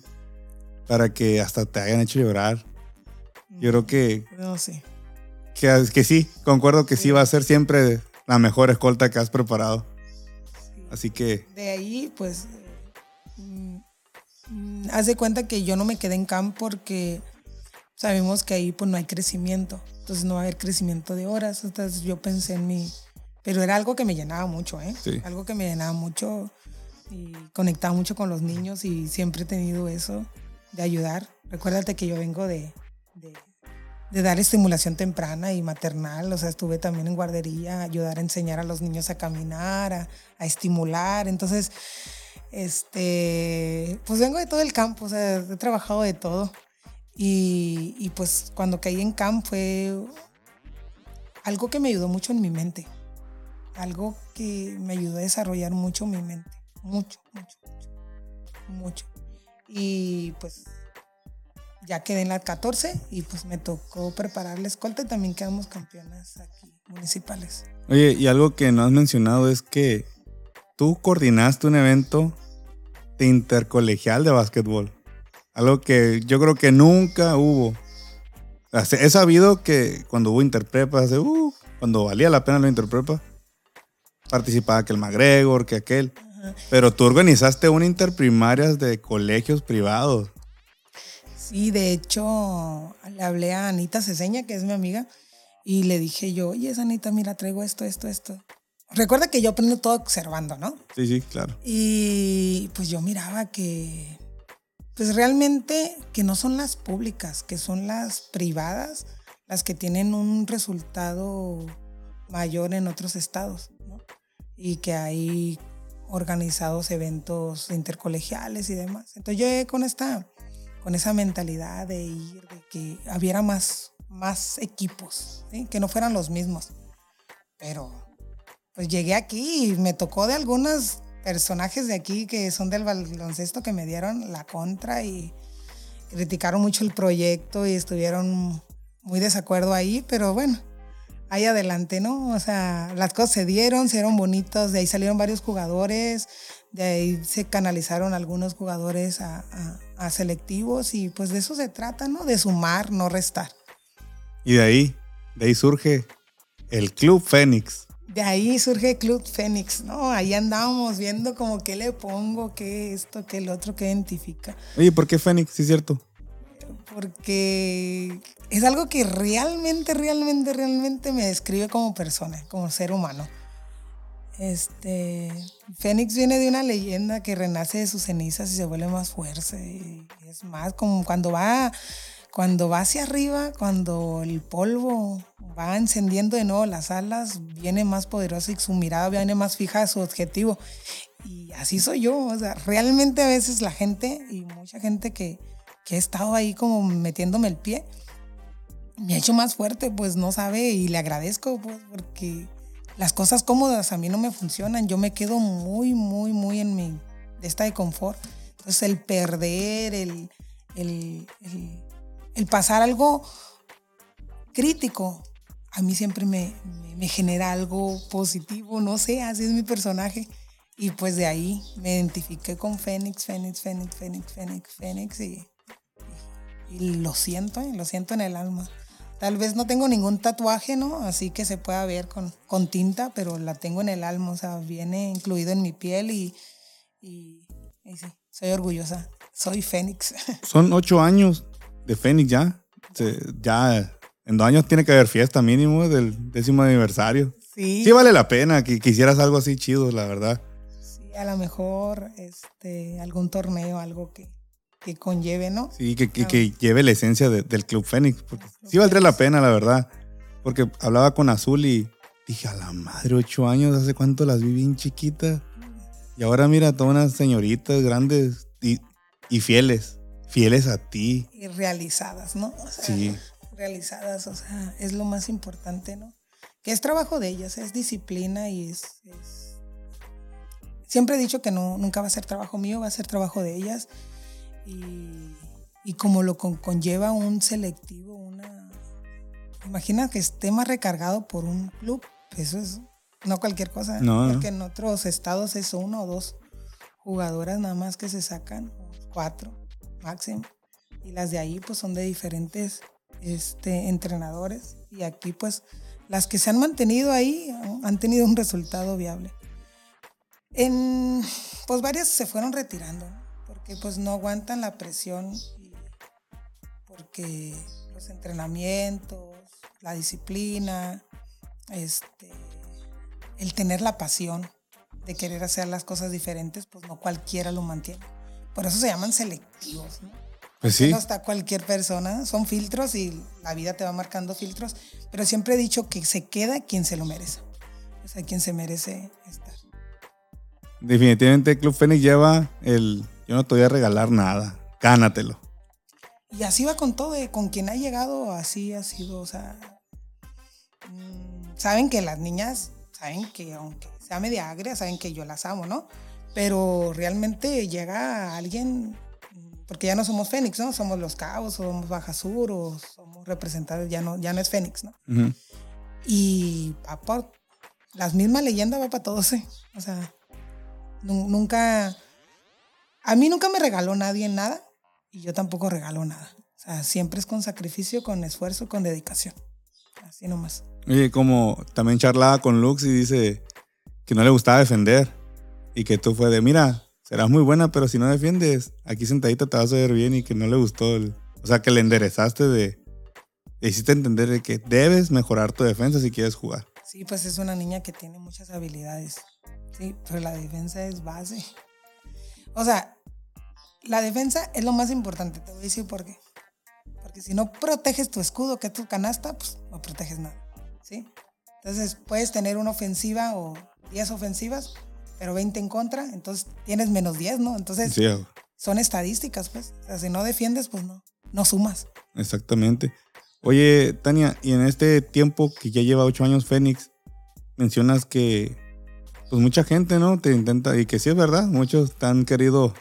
para que hasta te hayan hecho llorar. Yo creo que. No, sí. Que, que sí, concuerdo que sí. va a ser siempre la mejor escolta que has preparado. Así que. De ahí, pues. Mm, haz de cuenta que yo no me quedé en camp porque sabemos que ahí pues no hay crecimiento. Entonces no va a haber crecimiento de horas. Entonces yo pensé en mi pero era algo que me llenaba mucho, ¿eh? Algo que me llenaba mucho y conectaba mucho con los niños y siempre he tenido eso de ayudar. Recuérdate que yo vengo de, de, dar estimulación temprana y maternal, o sea, estuve también en guardería, ayudar a enseñar a los niños a caminar, a, a estimular. Entonces, este, pues vengo de todo el campo, o sea, he trabajado de todo. Y, y pues cuando caí en camp fue algo que me ayudó mucho en mi mente algo que me ayudó a desarrollar mucho mi mente, mucho, mucho, mucho, mucho. Y pues ya quedé en la 14 y pues me tocó preparar la escolta y también quedamos campeonas aquí municipales. Oye, y algo que no has mencionado es que tú coordinaste un evento de intercolegial de básquetbol. Algo que yo creo que nunca hubo. He sabido que cuando hubo interprepa, hace, uh, cuando valía la pena la interprepa, participaba que el McGregor, que aquel. Pero tú organizaste una interprimarias de colegios privados. Sí, de hecho, le hablé a Anita Ceseña, que es mi amiga, y le dije yo, oye, Anita, mira, traigo esto, esto, esto. Recuerda que yo aprendo todo observando, ¿no? Sí, sí, claro. Y pues yo miraba que, pues realmente que no son las públicas, que son las privadas las que tienen un resultado mayor en otros estados, ¿no? Y que hay organizados eventos intercolegiales y demás. Entonces yo con esta, con esa mentalidad de ir, de que hubiera más, más equipos, que no fueran los mismos. Pero pues llegué aquí y me tocó de algunos personajes de aquí que son del baloncesto que me dieron la contra y criticaron mucho el proyecto y estuvieron muy desacuerdo ahí, pero bueno, ahí adelante, ¿no? O sea, las cosas se dieron, se dieron bonitos, de ahí salieron varios jugadores, de ahí se canalizaron algunos jugadores a, a selectivos y pues de eso se trata, ¿no? De sumar, no restar. Y de ahí, de ahí surge el Club Fénix. De ahí surge Club Fénix, ¿no? Ahí andábamos viendo como qué le pongo, qué esto, qué el otro, qué identifica. Oye, ¿por qué Fénix? Sí, es cierto. Porque es algo que realmente, realmente, realmente me describe como persona, como ser humano. Este, Fénix viene de una leyenda que renace de sus cenizas y se vuelve más fuerte. es más, como cuando va cuando va hacia arriba, cuando el polvo va encendiendo de nuevo las alas, viene más poderoso y su mirada viene más fija a su objetivo. Y así soy yo. O sea, realmente a veces la gente y mucha gente que, que ha estado ahí como metiéndome el pie, me ha hecho más fuerte, pues no sabe y le agradezco, pues, porque las cosas cómodas a mí no me funcionan. Yo me quedo muy, muy, muy en mi de esta de confort. Entonces el perder, el, el el pasar algo crítico, a mí siempre me, genera algo positivo, no sé, así es mi personaje. Y pues de ahí me identifiqué con Fénix, Fénix, Fénix, Fénix, Fénix, Fénix y, lo siento, lo siento en el alma. Tal vez no tengo ningún tatuaje, ¿no? Así que se pueda ver con, con tinta, pero la tengo en el alma, o sea, viene incluido en mi piel y, y sí, soy orgullosa. Soy Fénix. Son ocho años de Fénix ya. ya en dos años tiene que haber fiesta mínimo del décimo aniversario. Sí. Sí vale la pena que quisieras algo así chido, la verdad. Sí, a lo mejor este, algún torneo, algo que, que conlleve, ¿no? Sí, que, que, lleve la esencia del Club Fénix. Porque sí valdría la pena, la verdad. Porque hablaba con Azul y dije, a la madre, ocho años, ¿hace cuánto las vi bien chiquitas? Y ahora mira, todas unas señoritas grandes y, y fieles fieles a ti. Y realizadas, ¿no? sí. Realizadas, o sea, es lo más importante, ¿no? Que es trabajo de ellas, es disciplina y es, Siempre he dicho que no, nunca va a ser trabajo mío, va a ser trabajo de ellas. Y, y como lo conlleva un selectivo, una... Imagina que esté más recargado por un club, eso es no cualquier cosa, no, porque en otros estados es uno o dos jugadoras nada más que se sacan, cuatro máximo. Y las de ahí pues son de diferentes este, entrenadores. Y aquí pues las que se han mantenido ahí han tenido un resultado viable. En, pues varias se fueron retirando porque pues no aguantan la presión porque los entrenamientos, la disciplina, este, el tener la pasión de querer hacer las cosas diferentes, pues no cualquiera lo mantiene. Por eso se llaman selectivos, ¿no? Pues sí. No está cualquier persona, son filtros y la vida te va marcando filtros, pero siempre he dicho que se queda quien se lo merece, o sea, quien se merece estar. Definitivamente el Club Fénix lleva el yo no te voy a regalar nada, gánatelo. Y así va con todo, eh, con quien ha llegado, así ha sido, o sea, mm, saben que las niñas, saben que aunque sea media agria, saben que yo las amo, ¿no? pero realmente llega alguien, porque ya no somos Fénix, ¿no? Somos Los Cabos, somos Baja Sur, o somos representantes, ya no, ya no es Fénix, ¿no? Y por las mismas leyendas va para todos, ¿eh? O sea, nunca, a mí nunca me regaló nadie nada, y yo tampoco regalo nada. O sea, siempre es con sacrificio, con esfuerzo, con dedicación. Así nomás. Oye, como también charlaba con Lux y dice que no le gustaba defender y que tú fue de, mira, serás muy buena, pero si no defiendes, aquí sentadita te vas a ver bien y que no le gustó. El, o sea, que le enderezaste de, hiciste entender de que debes mejorar tu defensa si quieres jugar. Sí, pues es una niña que tiene muchas habilidades. Sí, pero la defensa es base. O sea, la defensa es lo más importante, te voy a decir por qué. Porque si no proteges tu escudo, que es tu canasta, pues no proteges nada. ¿Sí? Entonces puedes tener una ofensiva o 10 ofensivas, pero 20 en contra, entonces tienes menos 10, ¿no? Entonces son estadísticas, pues. O sea, si no defiendes, pues no, no sumas. Exactamente. Oye, Tania, y en este tiempo que ya lleva 8 años Fénix, mencionas que pues mucha gente, ¿no? Te intenta, y que sí es verdad, muchos te han querido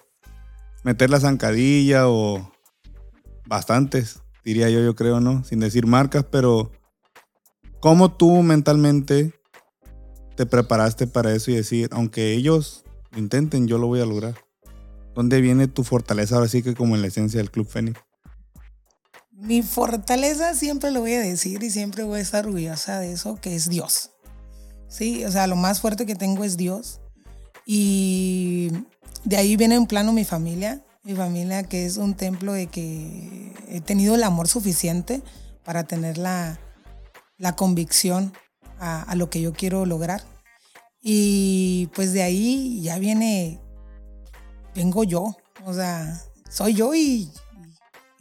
meter la zancadilla o bastantes, diría yo, yo creo, ¿no? Sin decir marcas, pero ¿cómo tú mentalmente te preparaste para eso y decir, aunque ellos intenten, yo lo voy a lograr? ¿Dónde viene tu fortaleza ahora sí que como en la esencia del Club Fénix? Mi fortaleza siempre lo voy a decir y siempre voy a estar orgullosa de eso, que es Dios. Sí, o sea, lo más fuerte que tengo es Dios. Y de ahí viene en plano mi familia, mi familia que es un templo de que he tenido el amor suficiente para tener la, convicción a, lo que yo quiero lograr. Y pues de ahí ya viene, vengo yo, o sea, soy yo y,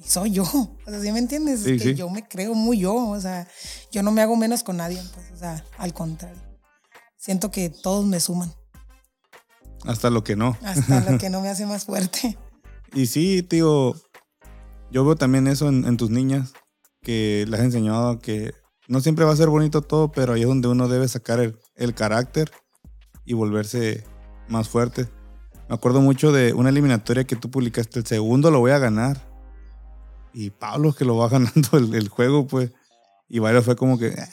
soy yo, o sea, ¿sí me entiendes? que yo me creo muy yo, o sea, yo no me hago menos con nadie, pues, o sea, al contrario siento que todos me suman. Hasta lo que no. Hasta lo que no me hace más fuerte. Y sí, tío, yo veo también eso en, tus niñas, que les has enseñado que no siempre va a ser bonito todo, pero ahí es donde uno debe sacar el, carácter y volverse más fuerte. Me acuerdo mucho de una eliminatoria que tú publicaste, el segundo lo voy a ganar. Y Pablo que lo va ganando el, juego, pues. Y varios fue como que, ah,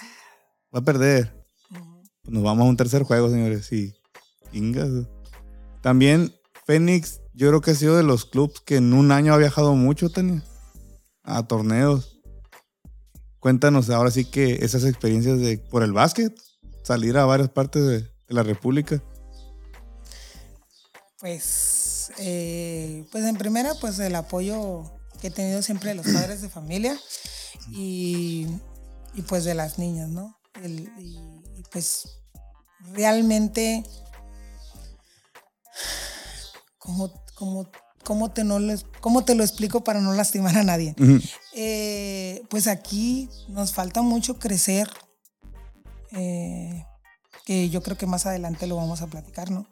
va a perder. Nos vamos a un tercer juego, señores. Sí. También Phoenix, yo creo que ha sido de los clubes que en un año ha viajado mucho, Tania. A torneos. Cuéntanos ahora sí que esas experiencias de por el básquet, salir a varias partes de, la República. Pues, eh, pues en primera, pues el apoyo que he tenido siempre de los padres de familia y, pues de las niñas, ¿no? y, pues realmente, ¿cómo, cómo, te, no les, cómo te lo explico para no lastimar a nadie? Eh, pues aquí nos falta mucho crecer, eh, que yo creo que más adelante lo vamos a platicar, ¿no?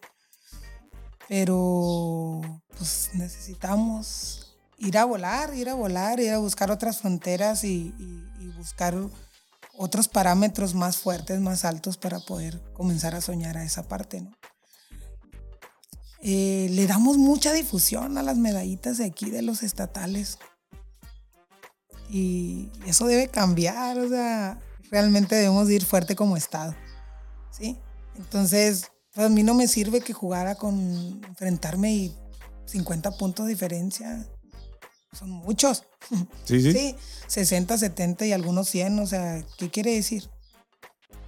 Pero pues necesitamos ir a volar, ir a volar, ir a buscar otras fronteras y, y buscar otros parámetros más fuertes, más altos para poder comenzar a soñar a esa parte, ¿no? Eh, le damos mucha difusión a las medallitas de aquí de los estatales. Y eso debe cambiar, o sea, realmente debemos ir fuerte como Estado. ¿Sí? Entonces, pues a mí no me sirve que jugara con enfrentarme y 50 puntos de diferencia son muchos. Sí, sí. Sí, 60, 70 y algunos 100, o sea, ¿qué quiere decir?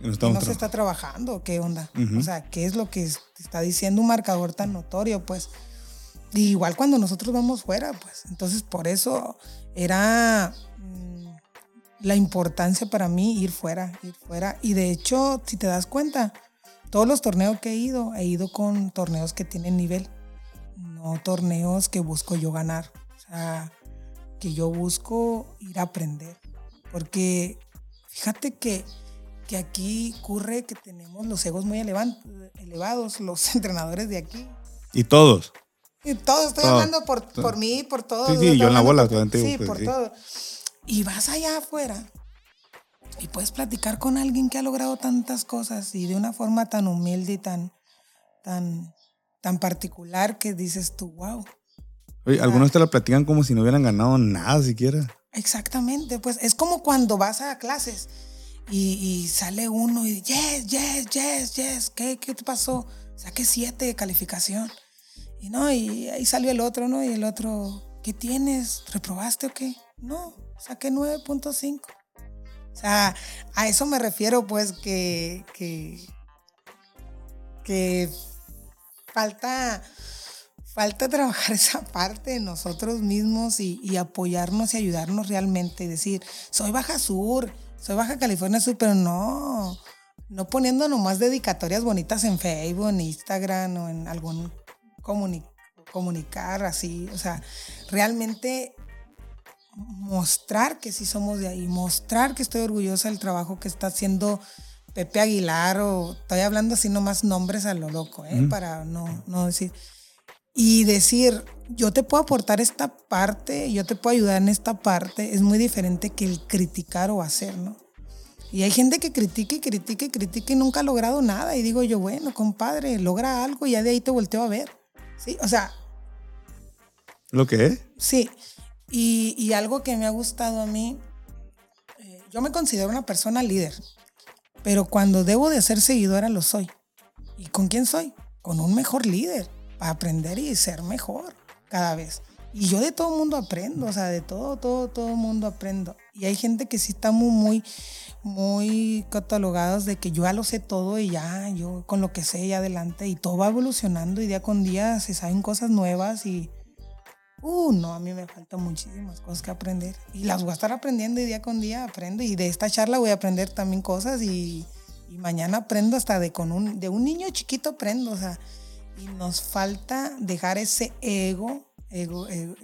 No, se está trabajando, ¿qué onda? O sea, ¿qué es lo que está diciendo un marcador tan notorio? Pues, igual cuando nosotros vamos fuera, pues, entonces por eso era mm, la importancia para mí ir fuera, ir fuera. Y de hecho, si te das cuenta, todos los torneos que he ido, he ido con torneos que tienen nivel, no torneos que busco yo ganar. O sea, que yo busco ir a aprender. Porque fíjate que, que aquí ocurre que tenemos los egos muy elevados, los entrenadores de aquí. ¿Y todos? Y todos, estoy hablando por, por mí, por todo. Sí, sí, yo en la bola. Por, sí, pues, por todo. Y vas allá afuera y puedes platicar con alguien que ha logrado tantas cosas y de una forma tan humilde y tan, tan, tan particular que dices tú, wow. Oye, algunos te la platican como si no hubieran ganado nada siquiera. Exactamente, pues es como cuando vas a clases y, sale uno y yes, yes, yes, yes, ¿qué, qué te pasó? Saqué siete de calificación. Y no, y ahí salió el otro, ¿no? Y el otro, ¿qué tienes? ¿Reprobaste o qué? No, saqué 9.5. O sea, a eso me refiero, pues, que, que, que falta, falta trabajar esa parte de nosotros mismos y, y, apoyarnos y ayudarnos realmente. Decir, soy Baja Sur, soy Baja California Sur, pero no, no poniendo nomás dedicatorias bonitas en Facebook, en Instagram o en algún comunicar así. O sea, realmente mostrar que sí somos de ahí, mostrar que estoy orgullosa del trabajo que está haciendo Pepe Aguilar o estoy hablando así nomás nombres a lo loco, ¿eh? para no, no decir. Y decir, yo te puedo aportar esta parte, yo te puedo ayudar en esta parte, es muy diferente que el criticar o hacer, ¿no? Y hay gente que critica y critica y critica y nunca ha logrado nada. Y digo yo, bueno, compadre, logra algo y ya de ahí te volteo a ver. Sí, o sea. ¿Lo que es? Sí. Y, algo que me ha gustado a mí, eh, yo me considero una persona líder, pero cuando debo de ser seguidora lo soy. ¿Y con quién soy? Con un mejor líder, aprender y ser mejor cada vez. Y yo de todo mundo aprendo, o sea, de todo, todo, todo mundo aprendo. Y hay gente que sí está muy, muy, muy catalogados de que yo ya lo sé todo y ya, yo con lo que sé ya adelante. Y todo va evolucionando y día con día se saben cosas nuevas y Uh, no, a mí me faltan muchísimas cosas que aprender. Y las voy a estar aprendiendo y día con día aprendo. Y de esta charla voy a aprender también cosas y, mañana aprendo hasta de con un, de un niño chiquito aprendo. O sea, y nos falta dejar ese ego, ego, ego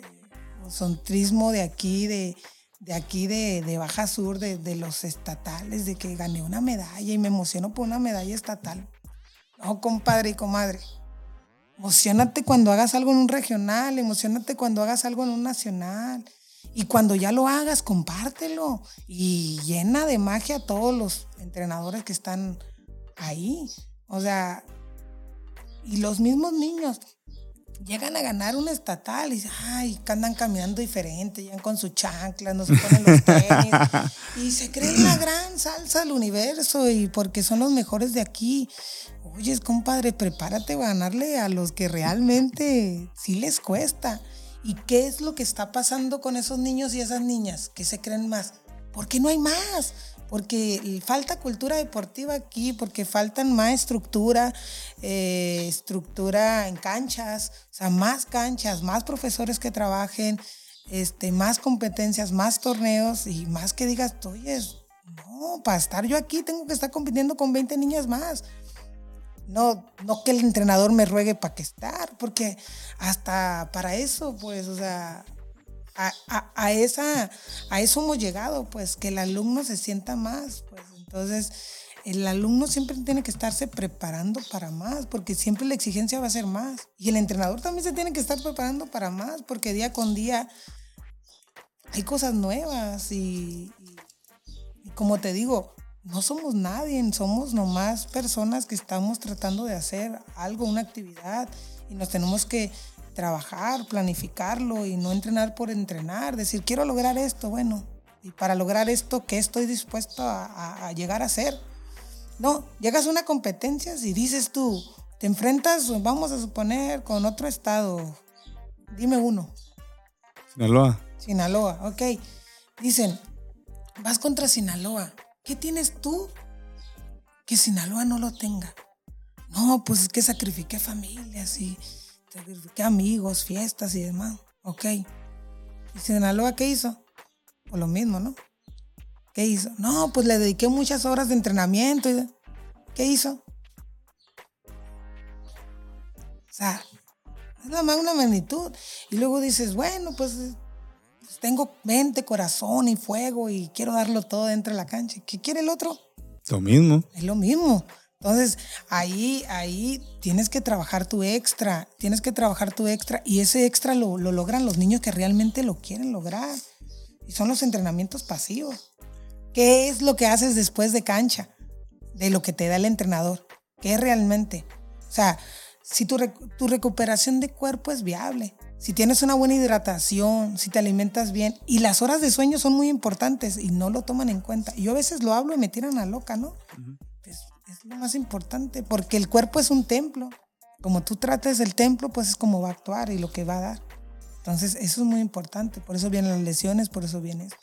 egocentrismo de aquí, de, de aquí de, de Baja Sur, de, de, los estatales, de que gané una medalla y me emociono por una medalla estatal. No, compadre y comadre. Emocionate cuando hagas algo en un regional, emocionate cuando hagas algo en un nacional. Y cuando ya lo hagas, compártelo. Y llena de magia a todos los entrenadores que están ahí. O sea, y los mismos niños llegan a ganar un estatal y ay, andan caminando diferente, llegan con sus chanclas, no se ponen los tenis. y se creen la gran salsa del universo y porque son los mejores de aquí. Oye, compadre, prepárate a ganarle a los que realmente sí les cuesta. ¿Y qué es lo que está pasando con esos niños y esas niñas que se creen más? Porque no hay más. Porque falta cultura deportiva aquí, porque faltan más estructura, eh, estructura en canchas, o sea, más canchas, más profesores que trabajen, este, más competencias, más torneos y más que digas, oye, no, para estar yo aquí tengo que estar compitiendo con 20 niñas más. No, no que el entrenador me ruegue para que estar, porque hasta para eso, pues, o sea, a, esa, a eso hemos llegado, pues, que el alumno se sienta más, pues, entonces, el alumno siempre tiene que estarse preparando para más, porque siempre la exigencia va a ser más. Y el entrenador también se tiene que estar preparando para más, porque día con día hay cosas nuevas y como te digo, no somos nadie, somos nomás personas que estamos tratando de hacer algo, una actividad, y nos tenemos que trabajar, planificarlo y no entrenar por entrenar, decir, quiero lograr esto, bueno, y para lograr esto, ¿qué estoy dispuesto a, llegar a hacer? No, llegas a una competencia y dices tú, te enfrentas, vamos a suponer, con otro estado, dime uno. Sinaloa. Sinaloa, ok. Dicen, vas contra Sinaloa ¿Qué tienes tú que Sinaloa no lo tenga? No, pues es que sacrifiqué familias y sacrifiqué amigos, fiestas y demás. Ok. ¿Y Sinaloa qué hizo? Pues lo mismo, ¿no? ¿Qué hizo? No, pues le dediqué muchas horas de entrenamiento. ¿Qué hizo? O sea, es nada más una magnitud. Y luego dices, bueno, pues tengo mente, corazón y fuego y quiero darlo todo dentro de la cancha. ¿Qué quiere el otro? Lo mismo. Es lo mismo. Entonces, ahí, ahí tienes que trabajar tu extra, tienes que trabajar tu extra y ese extra lo, lo logran los niños que realmente lo quieren lograr. Y son los entrenamientos pasivos. ¿Qué es lo que haces después de cancha? De lo que te da el entrenador. ¿Qué es realmente? O sea, si tu, tu recuperación de cuerpo es viable, si tienes una buena hidratación, si te alimentas bien, y las horas de sueño son muy importantes y no lo toman en cuenta. Yo a veces lo hablo y me tiran a loca, ¿no? Es, lo más importante, porque el cuerpo es un templo. Como tú trates el templo, pues es como va a actuar y lo que va a dar. Entonces, eso es muy importante. Por eso vienen las lesiones, por eso viene esto.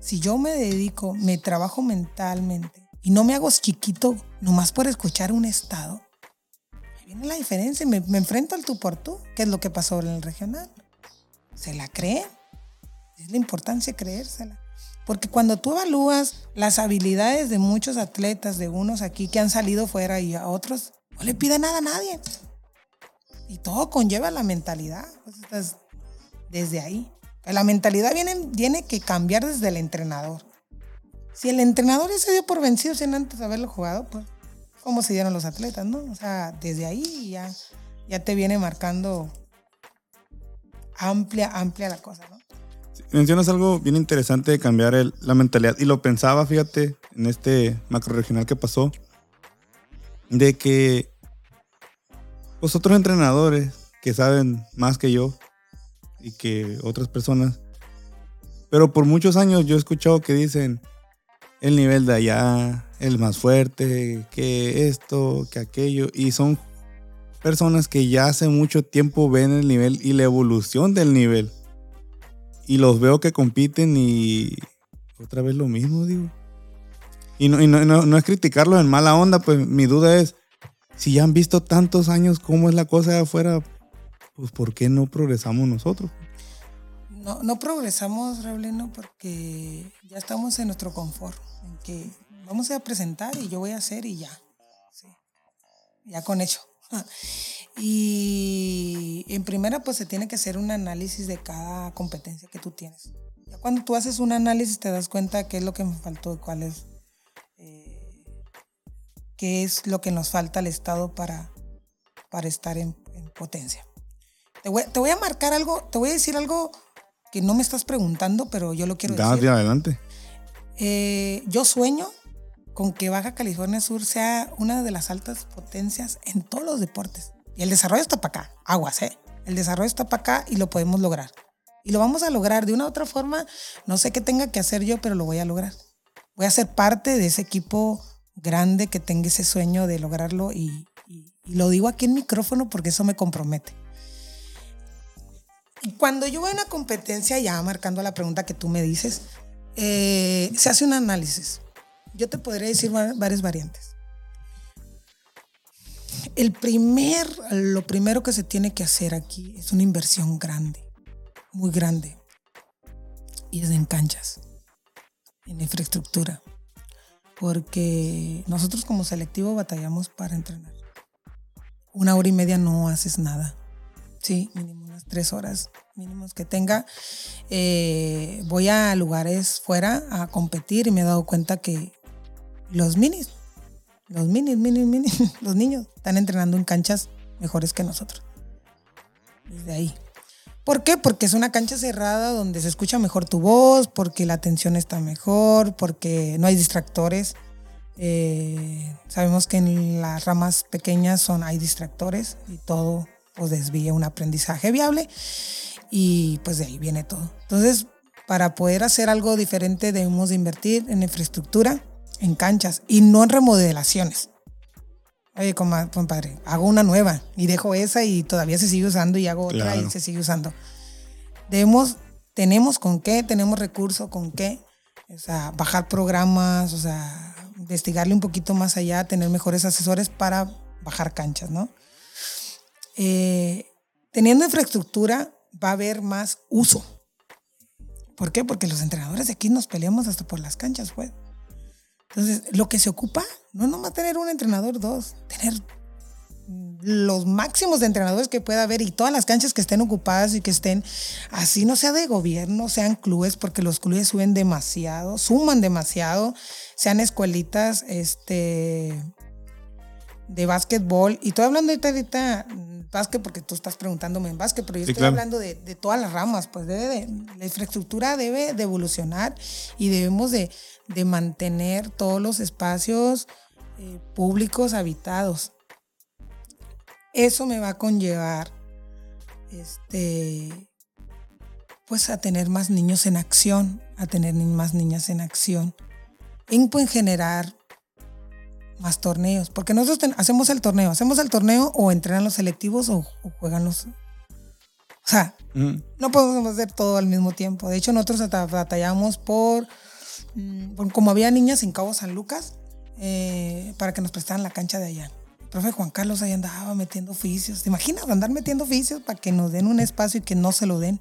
Si yo me dedico, me trabajo mentalmente y no me hago chiquito nomás por escuchar un estado, viene la diferencia. Me, me enfrento al tú por tú, que es lo que pasó en el regional. ¿Se la creen? Es la importancia creérsela. Porque cuando tú evalúas las habilidades de muchos atletas, de unos aquí que han salido fuera y a otros, no le pide nada a nadie. Y todo conlleva la mentalidad. Pues desde ahí. La mentalidad viene, tiene que cambiar desde el entrenador. Si el entrenador ya se dio por vencido sin antes haberlo jugado, pues, ¿cómo se dieron los atletas, no? O sea, desde ahí ya, ya te viene marcando amplia, amplia la cosa, ¿no? Mencionas algo bien interesante de cambiar la mentalidad. Y lo pensaba, fíjate, en este macro regional que pasó, de que los otros entrenadores que saben más que yo y que otras personas, pero por muchos años yo he escuchado que dicen el nivel de allá, el más fuerte, que esto, que aquello, y son personas que ya hace mucho tiempo ven el nivel y la evolución del nivel y los veo que compiten y otra vez lo mismo, digo. Y no, no, es criticarlo en mala onda, pues mi duda es, si ya han visto tantos años cómo es la cosa de afuera, pues ¿por qué no progresamos nosotros? No, no progresamos, Raulino, porque ya estamos en nuestro confort, en que vamos a presentar y yo voy a hacer y ya. Ya con hecho. Y en primera, pues se tiene que hacer un análisis de cada competencia que tú tienes. Ya cuando tú haces un análisis te das cuenta qué es lo que me faltó, cuál es, eh, qué es lo que nos falta al Estado para, para estar en, potencia. Te voy, a marcar algo, te voy a decir algo que no me estás preguntando, pero yo lo quiero decir. adelante. Eh, yo sueño con que Baja California Sur sea una de las altas potencias en todos los deportes. Y el desarrollo está para acá, aguas, ¿eh? El desarrollo está para acá y lo podemos lograr. Y lo vamos a lograr de una u otra forma. No sé qué tenga que hacer yo, pero lo voy a lograr. Voy a ser parte de ese equipo grande que tenga ese sueño de lograrlo y, lo digo aquí en micrófono porque eso me compromete. Y cuando yo voy a una competencia, ya marcando la pregunta que tú me dices, eh, se hace un análisis. Yo te podría decir varias variantes. El primer, lo primero que se tiene que hacer aquí es una inversión grande, muy grande. Y es en canchas, en infraestructura. Porque nosotros como selectivo batallamos para entrenar. Una hora y media no haces nada. Sí, mínimo unas tres horas mínimos que tenga. Eh, voy a lugares fuera a competir y me he dado cuenta que los minis los minis, minis, minis, los niños están entrenando en canchas mejores que nosotros. Desde ahí. ¿Por qué? Porque es una cancha cerrada donde se escucha mejor tu voz, porque la atención está mejor, porque no hay distractores. Eh, sabemos que en las ramas pequeñas son, hay distractores y todo pues desvía un aprendizaje viable y pues de ahí viene todo. Entonces, para poder hacer algo diferente debemos de invertir en infraestructura, en canchas y no en remodelaciones. Oye, compadre, hago una nueva y dejo esa y todavía se sigue usando y hago otra y se sigue usando. Debemos, tenemos con qué, tenemos recursos con qué, o sea, bajar programas, o sea, investigarle un poquito más allá, tener mejores asesores para bajar canchas, ¿no? Eh, teniendo infraestructura va a haber más uso. ¿Por qué? Porque los entrenadores de aquí nos peleamos hasta por las canchas, pues. Entonces, lo que se ocupa no es nomás tener un entrenador, dos, tener los máximos de entrenadores que pueda haber y todas las canchas que estén ocupadas y que estén así, no sea de gobierno, sean clubes, porque los clubes suben demasiado, suman demasiado, sean escuelitas, este de básquetbol. Y estoy hablando ahorita, ahorita básquet porque tú estás preguntándome en básquet, pero yo estoy hablando de, de, todas las ramas, pues debe de, la infraestructura debe de evolucionar y debemos de, de mantener todos los espacios eh, públicos habitados. Eso me va a conllevar este, pues a tener más niños en acción, a tener más niñas en acción, en pues, generar más torneos, porque nosotros hacemos el torneo, hacemos el torneo o entrenan los selectivos o, juegan los, O sea, no podemos hacer todo al mismo tiempo. De hecho, nosotros batallamos por, mm, por como había niñas en Cabo San Lucas, eh, para que nos prestaran la cancha de allá. El profe Juan Carlos ahí andaba metiendo oficios. ¿Te imaginas andar metiendo oficios para que nos den un espacio y que no se lo den?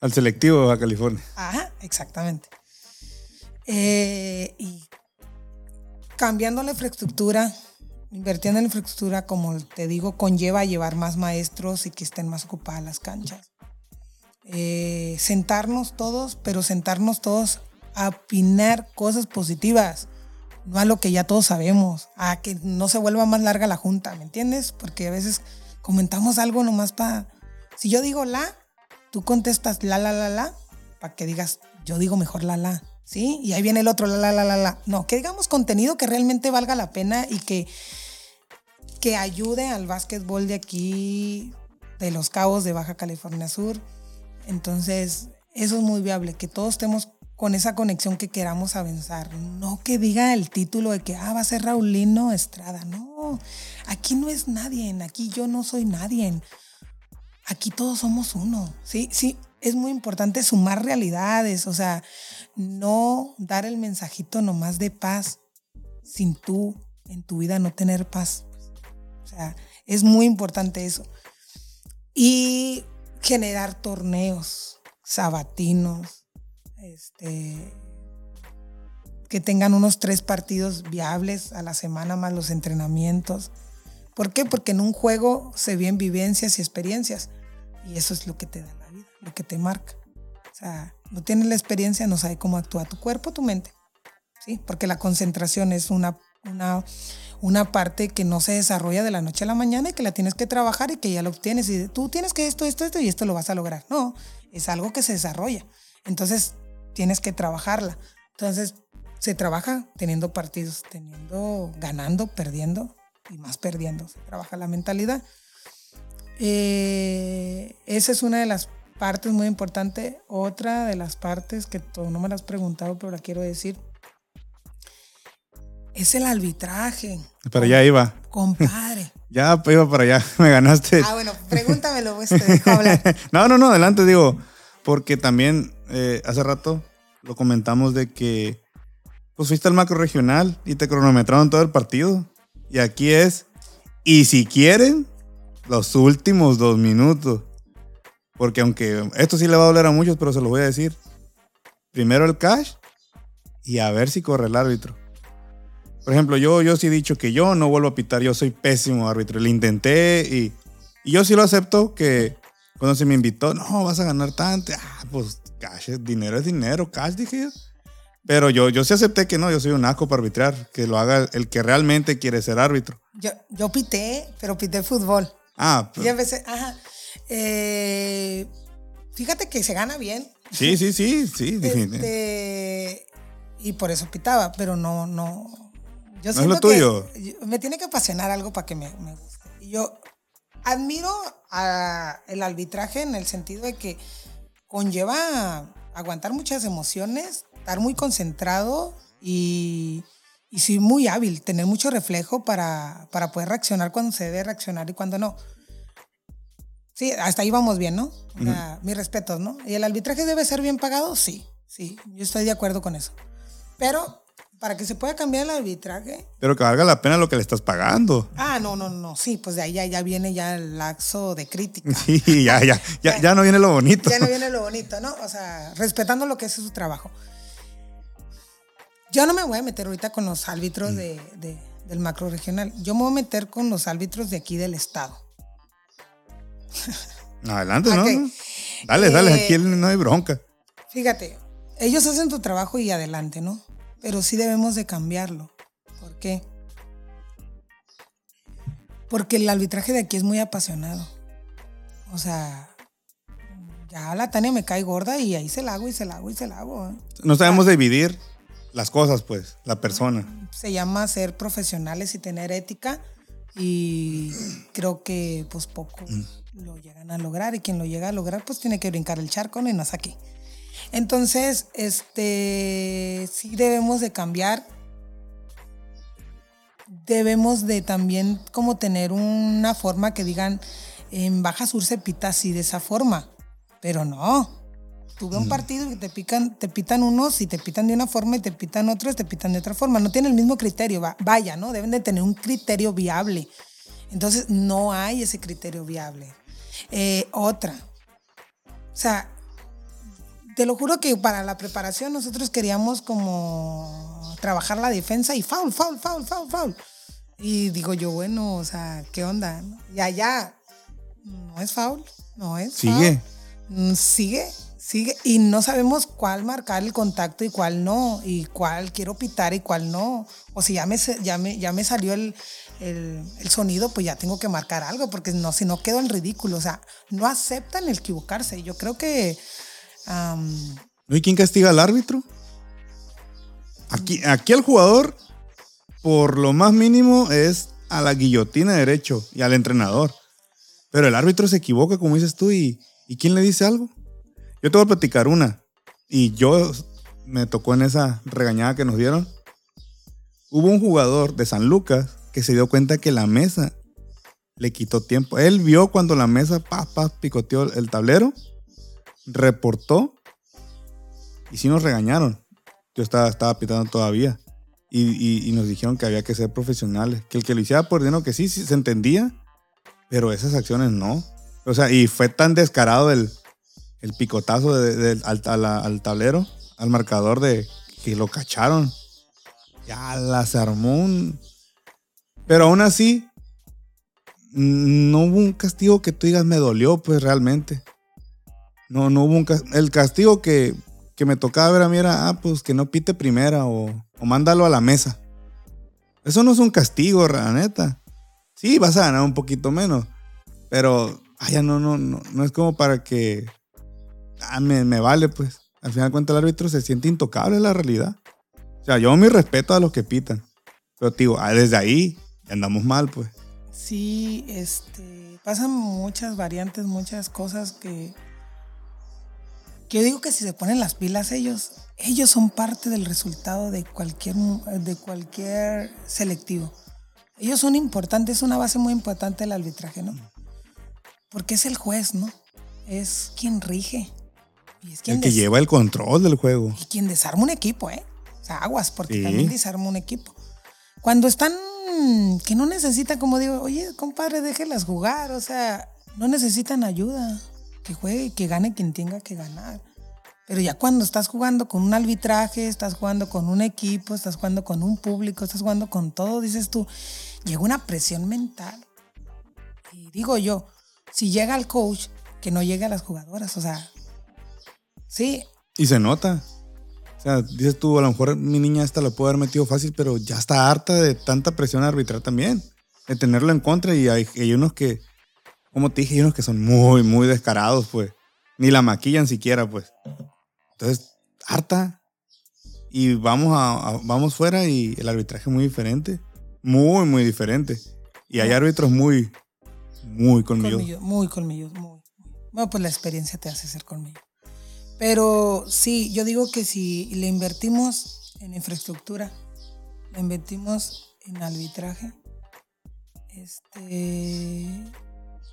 Al selectivo a California. Ajá, exactamente. Eh, y cambiando la infraestructura, invirtiendo en la infraestructura, como te digo, conlleva llevar más maestros y que estén más ocupadas las canchas. Eh, sentarnos todos, pero sentarnos todos a opinar cosas positivas, no a lo que ya todos sabemos, a que no se vuelva más larga la junta, ¿me entiendes? Porque a veces comentamos algo nomás para... Si yo digo la, tú contestas la, la, la, la, para que digas, yo digo mejor la, la. ¿Sí? Y ahí viene el otro, la, la, la, la, la. No, que digamos contenido que realmente valga la pena y que, que ayude al básquetbol de aquí, de los cabos de Baja California Sur. Entonces, eso es muy viable, que todos estemos con esa conexión que queramos avanzar. No que diga el título de que, ah, va a ser Raulino Estrada. No, aquí no es nadie, aquí yo no soy nadie. Aquí todos somos uno. Sí, sí, es muy importante sumar realidades, o sea, no dar el mensajito nomás de paz sin tú en tu vida no tener paz. O sea, es muy importante eso. Y generar torneos sabatinos, este, que tengan unos tres partidos viables a la semana más los entrenamientos. ¿Por qué? Porque en un juego se vienen vivencias y experiencias y eso es lo que te da la vida, lo que te marca. O sea, no tienes la experiencia, no sabes cómo actúa tu cuerpo, tu mente. ¿sí? Porque la concentración es una, una, una parte que no se desarrolla de la noche a la mañana y que la tienes que trabajar y que ya lo obtienes. Y tú tienes que esto, esto, esto y esto lo vas a lograr. No, es algo que se desarrolla. Entonces, tienes que trabajarla. Entonces, se trabaja teniendo partidos, teniendo, ganando, perdiendo y más perdiendo. Se trabaja la mentalidad. Eh, esa es una de las partes muy importantes. Otra de las partes que tú no me la has preguntado, pero la quiero decir, es el arbitraje. Pero ya iba. Compadre. ya iba para allá, me ganaste. Ah, bueno, pregúntamelo, pues te dejo hablar. no, no, no, adelante, digo, porque también eh, hace rato lo comentamos de que pues fuiste al macro regional y te cronometraron todo el partido. Y aquí es, y si quieren, los últimos dos minutos. Porque aunque esto sí le va a doler a muchos, pero se lo voy a decir. Primero el cash y a ver si corre el árbitro. Por ejemplo, yo, yo sí he dicho que yo no vuelvo a pitar, yo soy pésimo árbitro. Le intenté y, y yo sí lo acepto que cuando se me invitó, no, vas a ganar tanto. Ah, pues cash, dinero es dinero, cash, dije yo. Pero yo, yo sí acepté que no, yo soy un asco para arbitrar, que lo haga el que realmente quiere ser árbitro. Yo, yo pité, pero pité fútbol. Ah, pero... empecé, ajá. Eh, fíjate que se gana bien. Sí, sí, sí, sí. Este, y por eso pitaba, pero no, no. Yo no es lo tuyo. me tiene que apasionar algo para que me, me guste. Yo admiro a el arbitraje en el sentido de que conlleva aguantar muchas emociones, estar muy concentrado y, y sí muy hábil, tener mucho reflejo para, para poder reaccionar cuando se debe reaccionar y cuando no. Sí, hasta ahí vamos bien, ¿no? Mis respetos, ¿no? ¿Y el arbitraje debe ser bien pagado? Sí, sí, yo estoy de acuerdo con eso. Pero para que se pueda cambiar el arbitraje. Pero que valga la pena lo que le estás pagando. Ah, no, no, no. Sí, pues de ahí ya, viene ya el laxo de crítica. Sí, ya, ya, ya, ya, no viene lo bonito. Ya no viene lo bonito, ¿no? O sea, respetando lo que es su trabajo. Yo no me voy a meter ahorita con los árbitros de, del macro regional. Yo me voy a meter con los árbitros de aquí del estado. Adelante, ¿no? Dale, dale, aquí eh, no hay bronca. Fíjate, ellos hacen tu trabajo y adelante, ¿no? pero sí debemos de cambiarlo. ¿Por qué? Porque el arbitraje de aquí es muy apasionado. O sea, ya la Tania me cae gorda y ahí se la hago y se la hago y se la hago. ¿eh? No sabemos dividir las cosas, pues, la persona. Se llama ser profesionales y tener ética y creo que pues poco mm. Lo llegan a lograr y quien lo llega a lograr pues tiene que brincar el charco y no es aquí. Entonces, este, sí debemos de cambiar. Debemos de también como tener una forma que digan, en Baja Sur se pita así de esa forma. Pero no. Tuve un partido y te pican, te pitan unos y te pitan de una forma y te pitan otros, te pitan de otra forma. No tiene el mismo criterio, vaya, ¿no? Deben de tener un criterio viable. Entonces, no hay ese criterio viable. Eh, otra. O sea, te lo juro que para la preparación nosotros queríamos como trabajar la defensa y foul, foul, foul, foul, foul. Y digo yo, bueno, o sea, ¿qué onda? Ya, ya, no es foul, no es. Sigue. Mm, sigue Sigue, y no sabemos cuál marcar el contacto y cuál no, y cuál quiero pitar y cuál no. O si ya me, ya me, ya me salió el, el, sonido, pues ya tengo que marcar algo, porque no, si no quedo en ridículo. O sea, no aceptan el equivocarse. Yo creo que. ¿No hay quién castiga al árbitro? Aquí, aquí el jugador, por lo más mínimo, es a la guillotina derecho y al entrenador. Pero el árbitro se equivoca, como dices tú, y, ¿y quién le dice algo? Yo te voy a platicar una. Y yo me tocó en esa regañada que nos dieron. Hubo un jugador de San Lucas que se dio cuenta que la mesa le quitó tiempo. Él vio cuando la mesa pa, picoteó el tablero, reportó y sí nos regañaron. Yo estaba, estaba pitando todavía. Y, nos dijeron que había que ser profesionales. Que el que lo hiciera por dinero, que sí, sí se entendía, pero esas acciones no. O sea, y fue tan descarado el, el picotazo al, tablero, al marcador de que lo cacharon. Ya las armó Pero aún así, no hubo un castigo que tú digas me dolió, pues realmente. No, no hubo un castigo. El castigo que, me tocaba ver a mí era, ah, pues que no pite primera o, o mándalo a la mesa. Eso no es un castigo, la neta. Sí, vas a ganar un poquito menos. Pero, ay, no, no, no, no es como para que ah, me, vale, pues. Al final cuenta el árbitro se siente intocable en la realidad. O sea, yo mi respeto a los que pitan. Pero digo, ah, desde ahí andamos mal, pues. Sí, este, pasan muchas variantes, muchas cosas que, que yo digo que si se ponen las pilas ellos, ellos son parte del resultado de cualquier, de cualquier selectivo. Ellos son importantes, es una base muy importante del arbitraje, ¿no? Porque es el juez, ¿no? Es quien rige el que lleva el control del juego. Y quien desarma un equipo, ¿eh? O sea, aguas, porque también desarma un equipo. Cuando están que no necesitan, como digo, oye, compadre, déjelas jugar, o sea, no necesitan ayuda. Que juegue, que gane quien tenga que ganar. Pero ya cuando estás jugando con un arbitraje, estás jugando con un equipo, estás jugando con un público, estás jugando con todo, dices tú, llega una presión mental. Y digo yo, si llega el coach, que no llegue a las jugadoras, o sea, Sí. Y se nota. O sea, dices tú, a lo mejor mi niña esta la puede haber metido fácil, pero ya está harta de tanta presión arbitral también. De tenerlo en contra. Y hay, unos que, como te dije, hay unos que son muy, muy descarados, pues. Ni la maquillan siquiera, pues. Entonces, harta. Y vamos, a, vamos fuera y el arbitraje es muy diferente. Muy, muy diferente. Y hay árbitros muy, muy colmillos. muy colmillos, muy. Bueno, pues la experiencia te hace ser colmillo. Pero sí, yo digo que si le invertimos en infraestructura, le invertimos en arbitraje, este,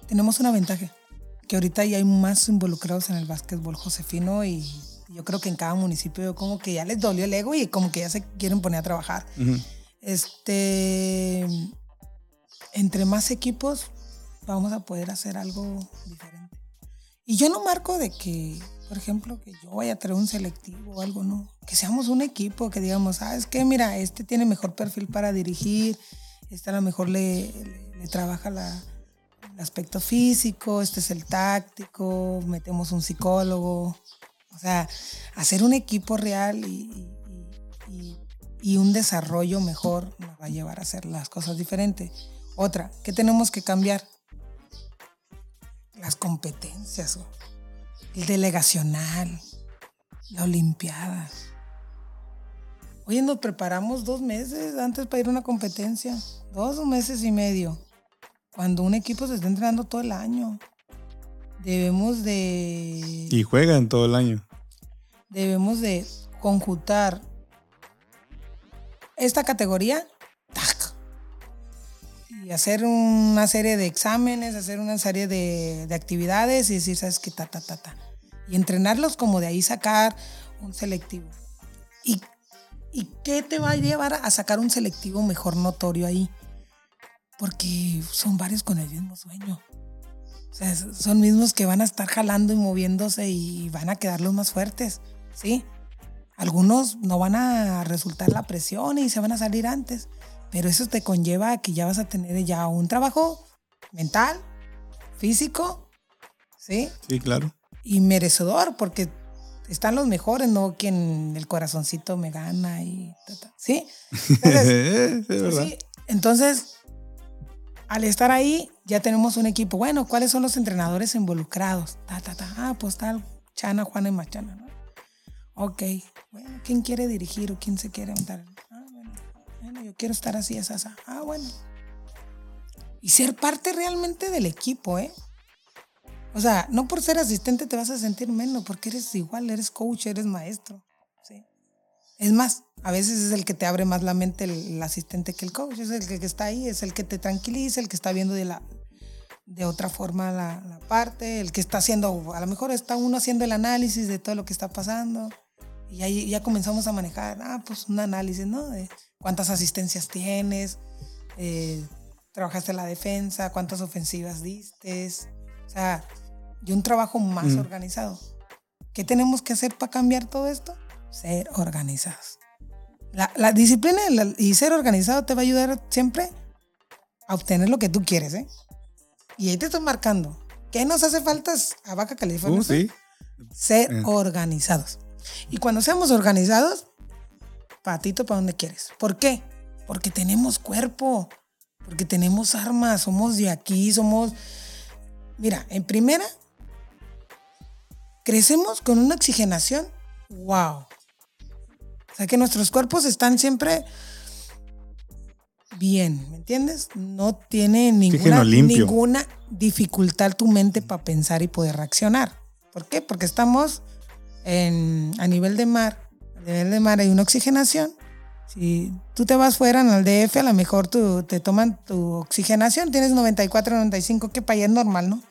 tenemos una ventaja, que ahorita ya hay más involucrados en el básquetbol josefino y yo creo que en cada municipio como que ya les dolió el ego y como que ya se quieren poner a trabajar. Este, entre más equipos vamos a poder hacer algo diferente. Y yo no marco de que por ejemplo, que yo vaya a traer un selectivo o algo, ¿no? Que seamos un equipo, que digamos, ah, es que mira, este tiene mejor perfil para dirigir, este a lo mejor le, le, trabaja la, el aspecto físico, este es el táctico, metemos un psicólogo. O sea, hacer un equipo real y, y, y un desarrollo mejor nos va a llevar a hacer las cosas diferentes. Otra, ¿qué tenemos que cambiar? Las competencias el delegacional, la Olimpiada. Oye, nos preparamos dos meses antes para ir a una competencia, dos meses y medio, cuando un equipo se está entrenando todo el año. Debemos de... Y juegan todo el año. Debemos de conjuntar esta categoría y hacer una serie de exámenes, hacer una serie de, actividades y decir, ¿sabes qué? Ta, ta, ta, ta y entrenarlos como de ahí sacar un selectivo. ¿Y, ¿Y qué te va a llevar a sacar un selectivo mejor notorio ahí? Porque son varios con el mismo sueño. O sea, son mismos que van a estar jalando y moviéndose y van a quedar los más fuertes, ¿sí? Algunos no van a resultar la presión y se van a salir antes, pero eso te conlleva a que ya vas a tener ya un trabajo mental, físico, ¿sí? Sí, claro. Y merecedor, porque están los mejores, no quien el corazoncito me gana y ¿sí? Entonces, sí, entonces al estar ahí, ya tenemos un equipo. Bueno, ¿cuáles son los entrenadores involucrados? Ta, ta, ta. Ah, pues tal, Chana, Juana y Machana, ¿no? Ok, bueno, ¿quién quiere dirigir o quién se quiere montar? Bueno, yo quiero estar así, esa, esa. Ah, bueno. Y ser parte realmente del equipo, ¿eh? O sea, no por ser asistente te vas a sentir menos, porque eres igual, eres coach, eres maestro. ¿sí? Es más, a veces es el que te abre más la mente el, asistente que el coach, es el que, está ahí, es el que te tranquiliza, el que está viendo de, la, de otra forma la, parte, el que está haciendo, a lo mejor está uno haciendo el análisis de todo lo que está pasando. Y ahí ya comenzamos a manejar, ah, pues un análisis, ¿no? De cuántas asistencias tienes, eh, trabajaste la defensa, cuántas ofensivas diste, o sea, y un trabajo más mm. organizado. ¿Qué tenemos que hacer para cambiar todo esto? Ser organizados. La, disciplina y ser organizado te va a ayudar siempre a obtener lo que tú quieres, ¿eh? Y ahí te estoy marcando. ¿Qué nos hace falta a Baja California? Uh, sí. Ser eh. organizados. Y cuando seamos organizados, patito para donde quieres. ¿Por qué? Porque tenemos cuerpo, porque tenemos armas, somos de aquí, somos... Mira, en primera, crecemos con una oxigenación. ¡Wow! O sea que nuestros cuerpos están siempre bien, ¿me entiendes? No tiene ninguna, ninguna dificultad tu mente para pensar y poder reaccionar. ¿Por qué? Porque estamos en, a nivel de mar. Nivel de mar hay una oxigenación. Si tú te vas fuera en el DF, a lo mejor tú, te toman tu oxigenación, tienes 94, 95, que para allá es normal, ¿no?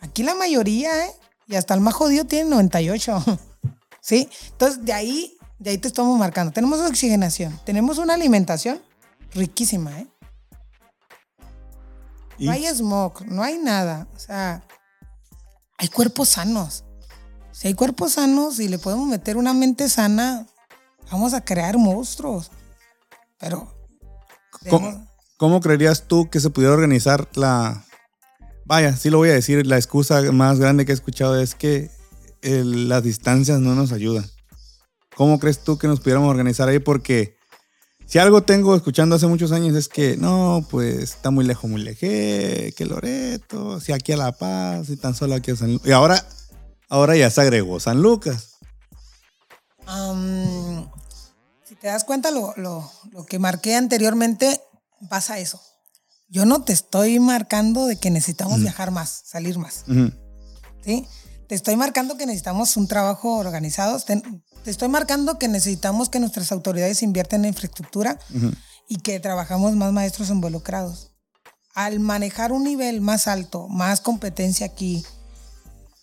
Aquí la mayoría, ¿eh? Y hasta el más jodido tiene 98. ¿Sí? Entonces, de ahí de ahí te estamos marcando. Tenemos oxigenación, tenemos una alimentación riquísima, ¿eh? No hay smog, no hay nada. O sea, hay cuerpos sanos. Si hay cuerpos sanos y le podemos meter una mente sana, vamos a crear monstruos. Pero. ¿Cómo, creerías tú que se pudiera organizar la. Vaya, sí lo voy a decir, la excusa más grande que he escuchado es que las distancias no nos ayudan. ¿Cómo crees tú que nos pudiéramos organizar ahí? Porque si algo tengo escuchando hace muchos años es que no, pues está muy lejos, muy lejos, que Loreto, si aquí a La Paz, y tan solo aquí a San Lucas. Y ahora, ahora ya se agregó San Lucas. si te das cuenta, lo, que marqué anteriormente pasa eso. Yo no te estoy marcando de que necesitamos viajar más, salir más. ¿Sí? Te estoy marcando que necesitamos un trabajo organizado. Te estoy marcando que necesitamos que nuestras autoridades inviertan en infraestructura y que trabajamos más maestros involucrados. Al manejar un nivel más alto, más competencia aquí,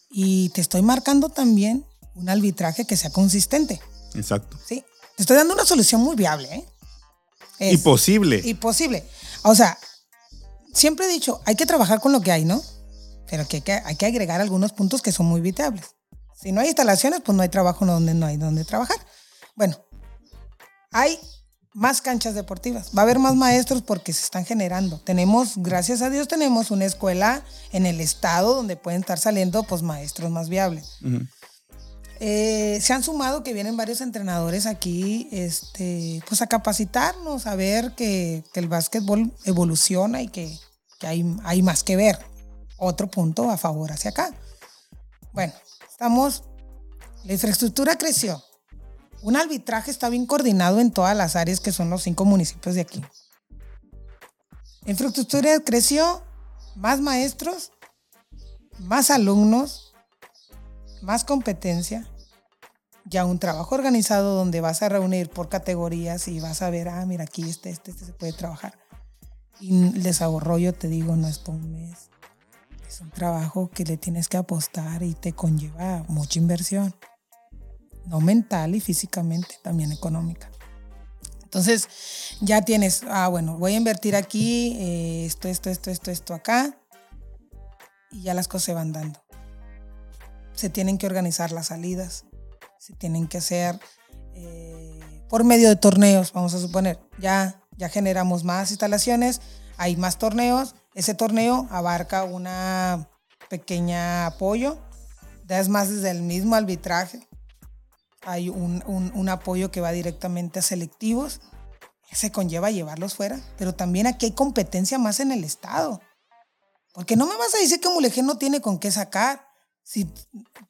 y te estoy marcando también un arbitraje que sea consistente. Exacto. Sí. Te estoy dando una solución muy viable, ¿eh? y posible. Y posible. O sea, siempre he dicho, hay que trabajar con lo que hay, ¿no? Pero que hay, que hay que agregar algunos puntos que son muy vitables. Si no hay instalaciones, pues no hay trabajo donde no hay donde trabajar. Bueno, hay más canchas deportivas. Va a haber más maestros porque se están generando. Tenemos, gracias a Dios, tenemos una escuela en el estado donde pueden estar saliendo pues maestros más viables. Eh, se han sumado que vienen varios entrenadores aquí este, pues a capacitarnos, a ver que, el básquetbol evoluciona y que, que hay, hay más que ver. Otro punto a favor hacia acá. Bueno, Estamos, la infraestructura creció. Un arbitraje está bien coordinado en todas las áreas que son los cinco municipios de aquí. La infraestructura creció, más maestros, más alumnos, más competencia, ya un trabajo organizado donde vas a reunir por categorías y vas a ver, ah, mira, aquí este, este, este se puede trabajar. Y el desarrollo, te digo, no es por un mes, es un trabajo que le tienes que apostar y te conlleva mucha inversión, no mental y físicamente, también económica. Entonces ya tienes, ah, bueno, voy a invertir aquí, eh, esto, esto, esto, esto, esto acá, y ya las cosas se van dando. Se tienen que organizar las salidas, se tienen que hacer eh, por medio de torneos, vamos a suponer. Ya, ya generamos más instalaciones, hay más torneos, ese torneo abarca una pequeña apoyo, es más desde el mismo arbitraje. Hay un, un, apoyo que va directamente a selectivos, se conlleva llevarlos fuera, pero también aquí hay competencia más en el Estado. Porque no me vas a decir que Mulegé no tiene con qué sacar, si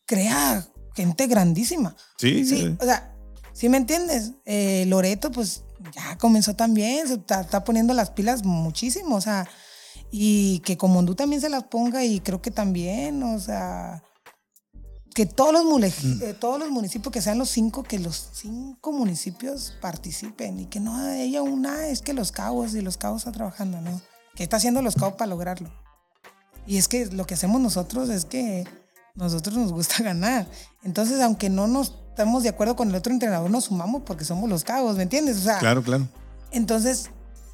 crea gente grandísima. Sí, sí. O sea, si me entiendes? Eh, Loreto, pues ya comenzó también, se está, está, poniendo las pilas muchísimo, o sea, y que Comondú también se las ponga y creo que también, o sea, que todos los, mm. eh, todos los municipios, que sean los cinco, que los cinco municipios participen y que no haya una, es que los cabos y los cabos están trabajando, ¿no? ¿Qué está haciendo los cabos para lograrlo? Y es que lo que hacemos nosotros es que nosotros nos gusta ganar. Entonces, aunque no nos estamos de acuerdo con el otro entrenador, nos sumamos porque somos los cabos, ¿me entiendes? O sea, claro, claro. Entonces,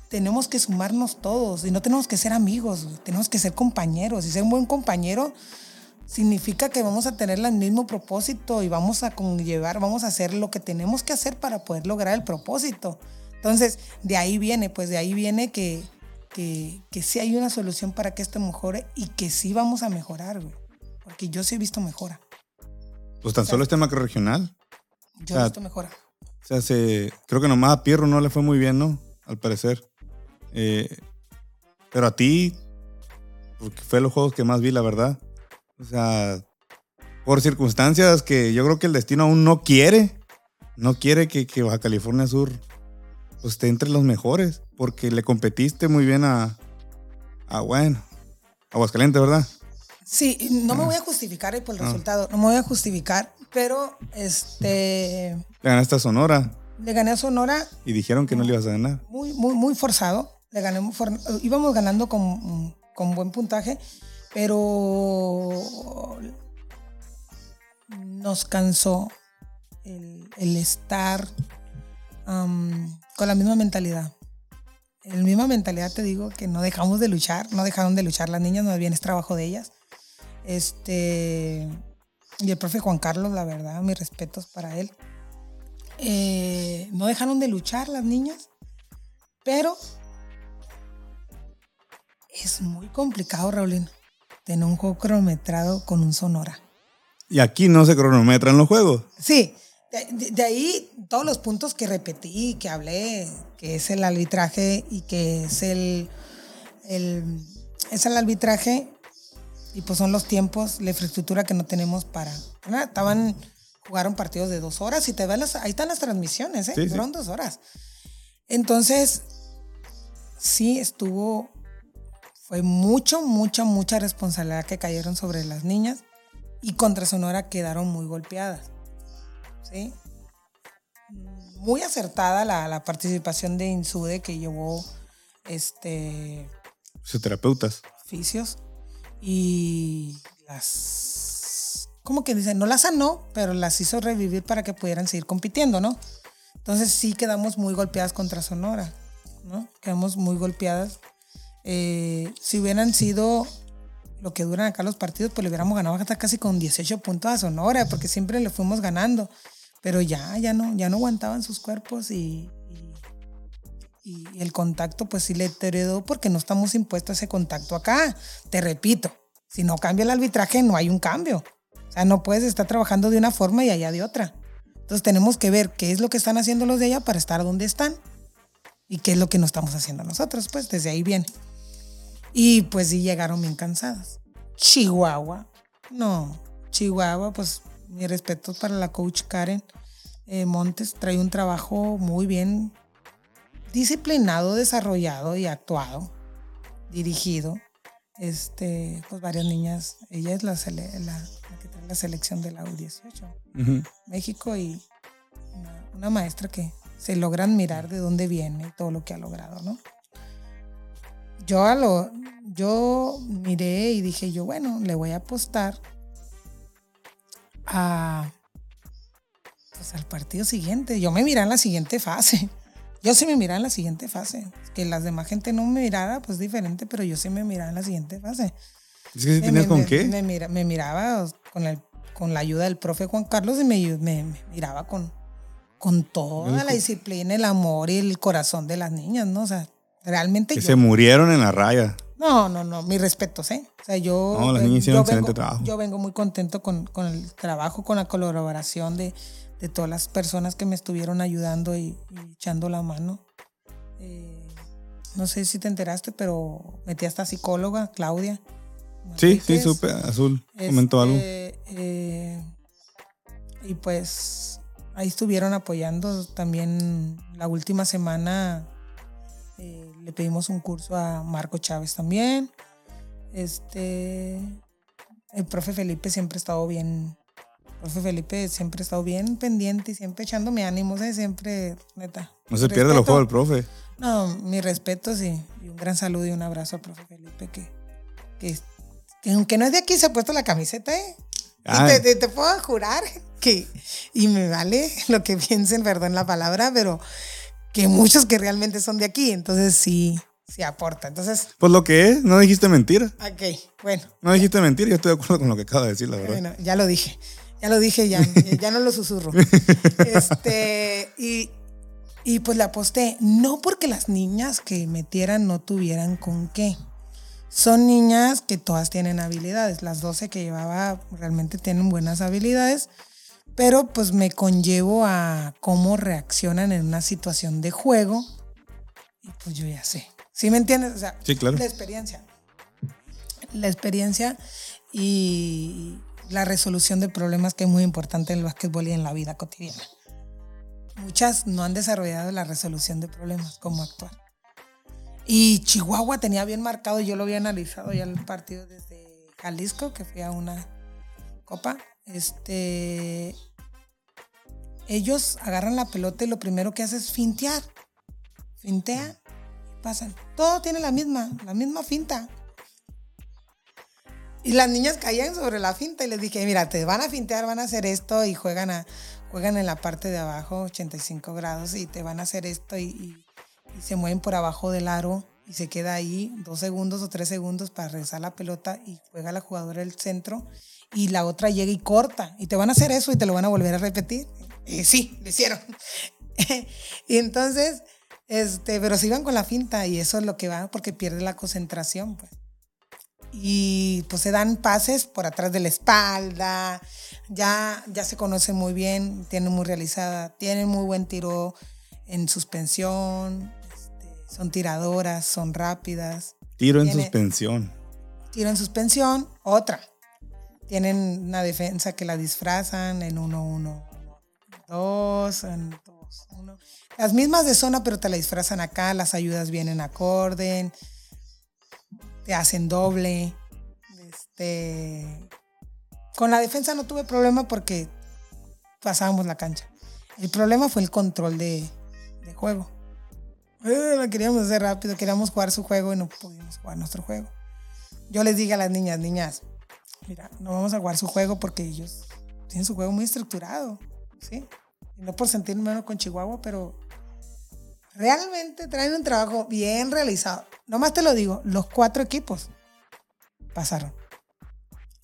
tenemos que sumarnos todos y no tenemos que ser amigos, tenemos que ser compañeros. Y ser un buen compañero significa que vamos a tener el mismo propósito y vamos a conllevar, vamos a hacer lo que tenemos que hacer para poder lograr el propósito. Entonces, de ahí viene, pues de ahí viene que, que, que sí hay una solución para que esto mejore y que sí vamos a mejorar, güey. Porque yo sí he visto mejora. Pues tan solo este macro regional. Yo he visto mejora. O sea, se, creo que nomás a Pierro no le fue muy bien, ¿no? Al parecer. Eh, pero a ti, porque fue los juegos que más vi, la verdad. O sea, por circunstancias que yo creo que el destino aún no quiere, no quiere que, que Baja California Sur pues, esté entre los mejores, porque le competiste muy bien a, a bueno, Aguascalientes, ¿verdad? Sí, no me voy a justificar por el ah. resultado, no me voy a justificar, pero este... Le ganaste a Sonora. Le gané a Sonora. Y dijeron que no le ibas a ganar. Muy, muy, muy forzado. Le gané, íbamos ganando con, con buen puntaje, pero nos cansó el, el estar con la misma mentalidad. En la misma mentalidad te digo que no dejamos de luchar, no dejaron de luchar las niñas, no bien es trabajo de ellas. Este, y el profe Juan Carlos, la verdad, mis respetos para él. Eh, no dejaron de luchar las niñas, pero es muy complicado, Raulín, tener un juego cronometrado con un sonora. Y aquí no se cronometran los juegos. Sí, de, ahí todos los puntos que repetí, que hablé, que es el arbitraje y que es el, el, es el arbitraje y pues son los tiempos, la infraestructura que no tenemos para... Estaban, jugaron partidos de dos horas y te las, ahí están las transmisiones, ¿eh? Fueron dos horas. Entonces, sí estuvo, fue mucho, mucha, mucha responsabilidad que cayeron sobre las niñas y contra Sonora quedaron muy golpeadas. ¿sí? Muy acertada la, la participación de Insude que llevó este... terapeutas. Oficios y las, ¿cómo que dicen? No las sanó, pero las hizo revivir para que pudieran seguir compitiendo, ¿no? Entonces sí quedamos muy golpeadas contra Sonora, ¿no? Quedamos muy golpeadas. Eh, si hubieran sido lo que duran acá los partidos, pues le hubiéramos ganado hasta casi con 18 puntos a Sonora, porque siempre le fuimos ganando. Pero ya, ya no, ya no aguantaban sus cuerpos y, y el contacto pues sí le heredó porque no estamos impuestos a ese contacto acá. Te repito, si no cambia el arbitraje no hay un cambio. O sea, no puedes estar trabajando de una forma y allá de otra. Entonces tenemos que ver qué es lo que están haciendo los de allá para estar donde están y qué es lo que no estamos haciendo nosotros, pues desde ahí viene. Y pues sí llegaron bien cansadas. Chihuahua, no, Chihuahua, pues mi respeto para la coach Karen eh, Montes, trae un trabajo muy bien disciplinado, desarrollado y actuado, dirigido. Este, pues varias niñas, ella es la, la, que trae la selección de la U18, México, y una, maestra que se logra admirar de dónde viene y todo lo que ha logrado, ¿no? Yo a lo, yo miré y dije yo, bueno, le voy a apostar a, pues, al partido siguiente. Yo me miré en la siguiente fase. Yo sí me miraba en la siguiente fase. Que las demás gente no me mirara, pues diferente, pero yo sí me miraba en la siguiente fase. ¿Es que si tenías con me, qué? Me, mira- me miraba con, el, con la ayuda del profe Juan Carlos y me, me- me miraba con, con toda la disciplina, el amor y el corazón de las niñas, ¿no? O sea, realmente Que yo... se murieron en la raya. No, no, no, mis respetos, ¿eh? O sea, yo... No, las eh, niñas hicieron yo excelente vengo- trabajo. Yo vengo muy contento con, con el trabajo, con la colaboración de, de todas las personas que me estuvieron ayudando y, y echando la mano. Eh, no sé si te enteraste, pero metí hasta psicóloga, Claudia. Sí, sí, supe. Azul comentó algo. Este, eh, y pues ahí estuvieron apoyando también la última semana. eh, le pedimos un curso a Marco Chávez también. Este, el profe Felipe siempre ha estado bien. El profe Felipe siempre ha estado bien pendiente y siempre echándome ánimos, ¿eh? siempre, neta. No se pierde los respeto. juegos del profe. No, mis respetos y, y un gran saludo y un abrazo al profe Felipe que, que, que aunque no es de aquí se ha puesto la camiseta, ¿eh? Y Ah. te, te- te puedo jurar que, y me vale lo que piensen, perdón la palabra, pero que muchos que realmente son de aquí, entonces sí, sí aporta. Entonces, Pues lo que es, no dijiste mentira. ok, bueno, No dijiste mentira, yo estoy de acuerdo con lo que acaba de decir, la verdad. bueno, ya lo dije, ya lo dije, ya, ya no lo susurro. Este, y, y pues le aposté, no porque las niñas que metieran no tuvieran con qué. Son niñas que todas tienen habilidades. Las 12 que llevaba realmente tienen buenas habilidades, pero pues me conllevo a cómo reaccionan en una situación de juego. Y pues yo ya sé. ¿Sí me entiendes? O sea, Sí, claro. la experiencia. La experiencia y la resolución de problemas que es muy importante en el básquetbol y en la vida cotidiana. Muchas no han desarrollado la resolución de problemas como actuar. Y Chihuahua tenía bien marcado, yo lo había analizado ya el partido desde Jalisco, que fui a una copa. Este, ellos agarran la pelota y lo primero que hacen es fintear. Fintea y pasan. Todo tiene la misma, la misma finta. Y las niñas caían sobre la finta y les dije, mira, te van a fintear, van a hacer esto y juegan, a, juegan en la parte de abajo, 85 grados, y te van a hacer esto y, se mueven por abajo del aro y se queda ahí dos segundos o tres segundos para regresar la pelota y juega la jugadora del centro y la otra llega y corta y te van a hacer eso y te lo van a volver a repetir. Y sí, lo hicieron. y entonces, este, pero se iban con la finta y eso es lo que va porque pierde la concentración, pues y pues se dan pases por atrás de la espalda, ya, ya se conocen muy bien, tienen muy realizada, tienen muy buen tiro en suspensión, este, son tiradoras, son rápidas, Tiro en suspensión. tiro en suspensión, otra. Tienen una defensa que la disfrazan en 1-1, 2, en 2-1. Las mismas de zona, pero te la disfrazan acá, las ayudas vienen acorde, te hacen doble. Este, con la defensa no tuve problema porque pasábamos la cancha. El problema fue el control de, juego. Eh, lo queríamos hacer rápido, queríamos jugar su juego y no pudimos jugar nuestro juego. Yo les dije a las niñas, niñas, mira, no vamos a jugar su juego porque ellos tienen su juego muy estructurado, ¿sí? No por sentirme menos con Chihuahua, pero realmente traen un trabajo bien realizado. Nomás te lo digo, los cuatro equipos pasaron.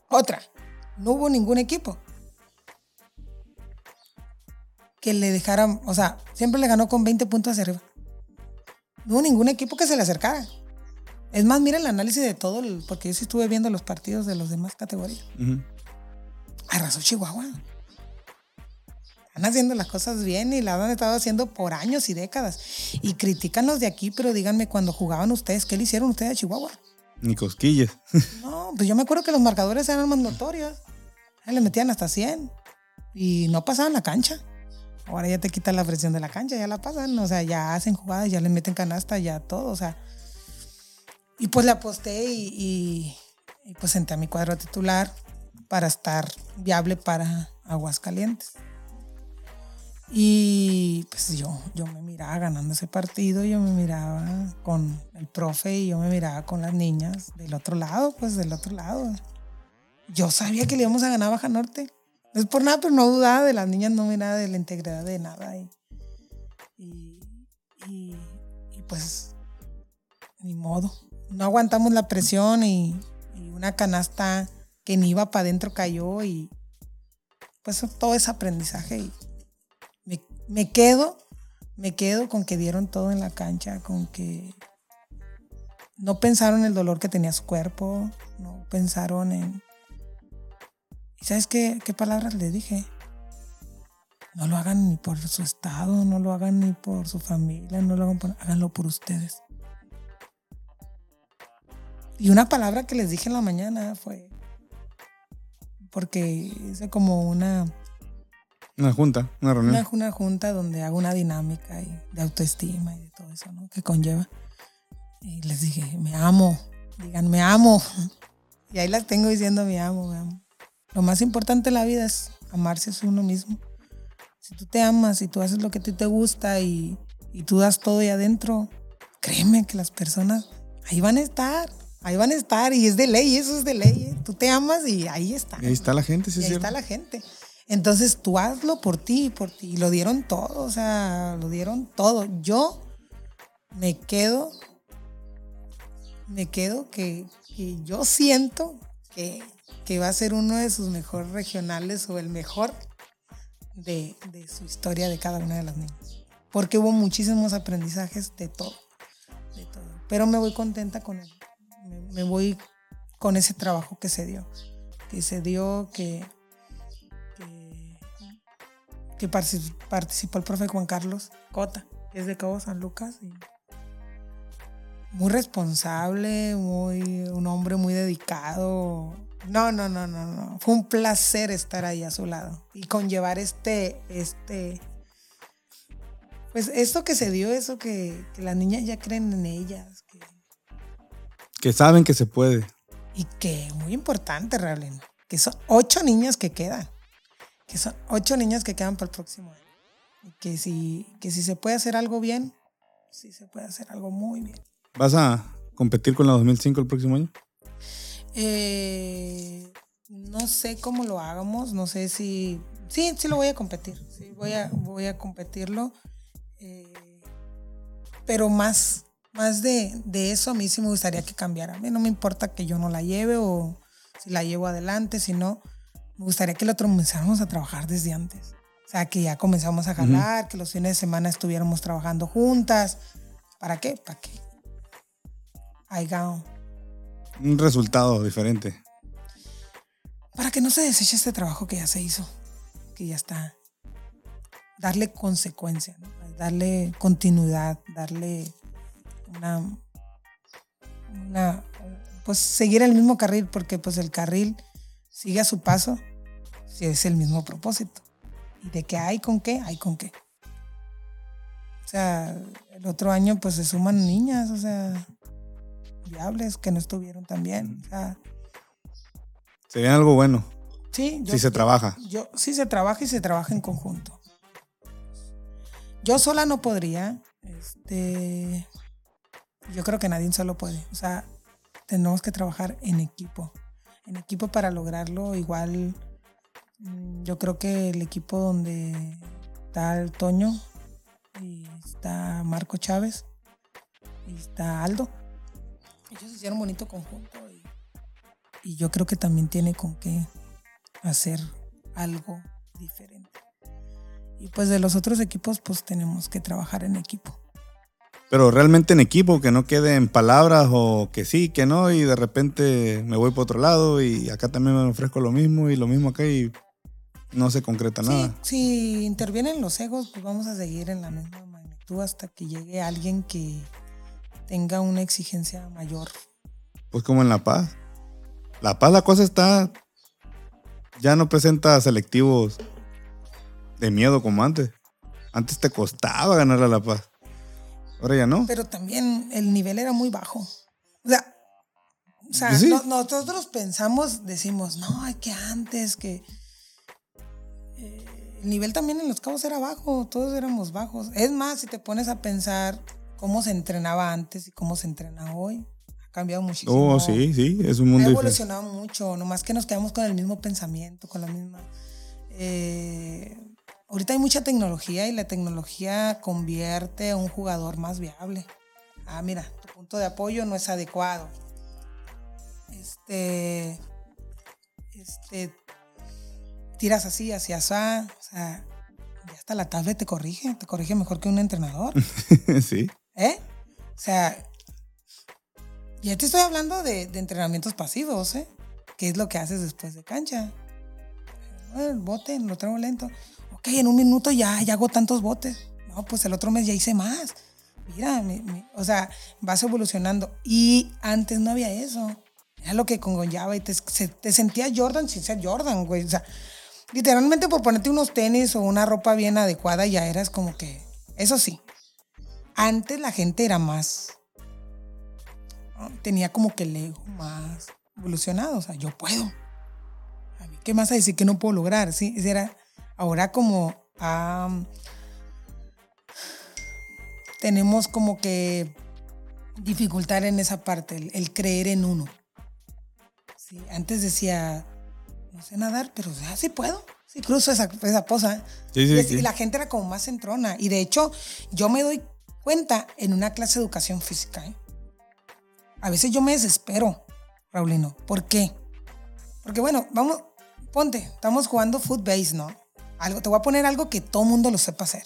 Otra, no hubo ningún equipo que le dejaran, o sea, siempre le ganó con 20 puntos hacia arriba. No hubo ningún equipo que se le acercara. Es más, mira el análisis de todo, el- porque yo sí estuve viendo los partidos de los demás categorías. Arrasó Chihuahua. Están haciendo las cosas bien y las han estado haciendo por años y décadas. Y critican los de aquí, pero díganme, cuando jugaban ustedes, ¿qué le hicieron ustedes a Chihuahua? Ni cosquillas. No, pues yo me acuerdo que los marcadores eran más notorios. Ahí le metían hasta 100 y no pasaban la cancha. Ahora ya te quitan la presión de la cancha, ya la pasan, o sea, ya hacen jugadas, ya le meten canasta, ya todo, o sea. Y pues le aposté y, y- y, pues senté a mi cuadro titular para estar viable para Aguascalientes. Y pues yo, yo me miraba ganando ese partido, yo me miraba con el profe y yo me miraba con las niñas del otro lado, pues del otro lado. Yo sabía que le íbamos a ganar Baja Norte. No es por nada, pero no dudaba de las niñas, no miraba de la integridad de nada. Y, y, pues, ni modo. No aguantamos la presión y una canasta que ni iba para adentro cayó y pues todo ese aprendizaje. Y, me quedo, me quedo con que dieron todo en la cancha, con que no pensaron en el dolor que tenía su cuerpo, no pensaron en... ¿Y sabes qué, qué palabras le dije? No lo hagan ni por su estado, no lo hagan ni por su familia, no lo hagan por, háganlo por ustedes. Y una palabra que les dije en la mañana fue, porque hice como una una junta, una reunión. Una, junta donde hago una dinámica y de autoestima y de todo eso, ¿no? Que conlleva. Y les dije, me amo, digan, me amo. Y ahí las tengo diciendo, me amo, me amo. Lo más importante en la vida es amarse a uno mismo. Si tú te amas y tú haces lo que a ti te gusta y, y tú das todo ahí adentro, créeme que las personas ahí van a estar. Ahí van a estar y es de ley, eso es de ley. ¿eh? Tú te amas y ahí está. ahí está la gente, sí, y Ahí está la gente. Entonces tú hazlo por ti, por ti. Y lo dieron todo, o sea, lo dieron todo. Yo me quedo, me quedo que, yo siento que, va a ser uno de sus mejores regionales o el mejor de, su historia de cada una de las niñas. Porque hubo muchísimos aprendizajes de todo, de todo. Pero me voy contenta con él. me voy con ese trabajo que se dio. Que se dio, que que participó el profe Juan Carlos Cota, que es de Cabo San Lucas. muy responsable, muy, un hombre muy dedicado. No, no, no, no, no. Fue un placer estar ahí a su lado y conllevar este, este, pues esto que se dio, eso que, las niñas ya creen en ellas. Que, que saben que se puede. Y que muy importante, realmente, que son ocho niñas que quedan que son ocho niños que quedan para el próximo año. Y que si, que si se puede hacer algo bien, sí se puede hacer algo muy bien. ¿Vas a competir con la 2005 el próximo año? Eh, no sé cómo lo hagamos, no sé si... Sí, sí lo voy a competir, sí, voy a, voy a competirlo. Eh, pero más, más de, de, eso a mí sí me gustaría que cambiara. A mí no me importa que yo no la lleve o si la llevo adelante, sino me gustaría que lo comenzáramos a trabajar desde antes. O sea, que ya comenzamos a jalar, que los fines de semana estuviéramos trabajando juntas. ¿Para qué? Para que haya un resultado diferente. Para que no se deseche este trabajo que ya se hizo, que ya está. Darle consecuencia, darle continuidad, darle una, una, pues seguir el mismo carril, porque pues el carril sigue a su paso si es el mismo propósito. Y de que hay con qué, hay con qué. O sea, el otro año pues se suman niñas, o sea, viables que no estuvieron tan bien. O sea, Sería algo bueno. Sí, si se trabaja. Yo, sí se trabaja y se trabaja en conjunto. Yo sola no podría. Este, yo creo que nadie solo puede. O sea, tenemos que trabajar en equipo en equipo para lograrlo. Igual mm, yo creo que el equipo donde está el Toño y está Marco Chávez y está Aldo, ellos hicieron un bonito conjunto y, y yo creo que también tiene con qué hacer algo diferente. Y pues de los otros equipos pues tenemos que trabajar en equipo pero realmente en equipo, que no quede en palabras o que sí, que no, y de repente me voy por otro lado y acá también me ofrezco lo mismo y lo mismo acá y no se concreta nada. Si intervienen los egos, pues vamos a seguir en la misma magnitud hasta que llegue alguien que tenga una exigencia mayor. Pues como en La Paz. La Paz la cosa está, ya no presenta selectivos de miedo como antes. Antes te costaba ganar a La Paz. Ahora ya no. Pero también el nivel era muy bajo. O sea, o sea pues nosotros pensamos, decimos, no, hay que antes, que... Eh, el nivel también en los cabos era bajo, todos éramos bajos. Es más, si te pones a pensar cómo se entrenaba antes y cómo se entrena hoy, ha cambiado muchísimo. Oh, sí, sí, es un mundo ha diferente. evolucionado mucho, nomás que nos quedamos con el mismo pensamiento, con la misma... eh, ahorita hay mucha tecnología y la tecnología convierte a un jugador más viable. Ah, mira, tu punto de apoyo no es adecuado. Este... Este... Tiras así, hacia allá, o sea... Ya hasta la tablet te corrige, te corrige mejor que un entrenador. sí. ¿Eh? O sea, ya te estoy hablando de, de entrenamientos pasivos, ¿eh? ¿Qué es lo que haces después de cancha? El bote, lo traigo lento. Ok, en un minuto ya, ya hago tantos botes. No, pues el otro mes ya hice más. Mira, mi- mi- o sea, vas evolucionando. Y antes no había eso. Era lo que conllevaba y te, se- te sentías Jordan sin ser Jordan, güey. O sea, literalmente por ponerte unos tenis o una ropa bien adecuada ya eras como que, eso sí, antes la gente era más, ¿no? tenía como que el ego más evolucionado, o sea, yo puedo. ¿qué más a decir que no puedo lograr? Sí, era, ahora como tenemos como que dificultar en esa parte, el, el creer en uno. Sí, antes decía, no sé nadar, pero ya sí puedo. Sí, cruzo esa, esa poza. Sí, sí, y, la gente era como más centrona. Y de hecho, yo me doy cuenta en una clase de educación física. ¿eh? A veces yo me desespero, Raulino. ¿Por qué? Porque bueno, vamos, ponte, estamos jugando footbase, ¿no? Algo, te voy a poner algo que todo mundo lo sepa hacer.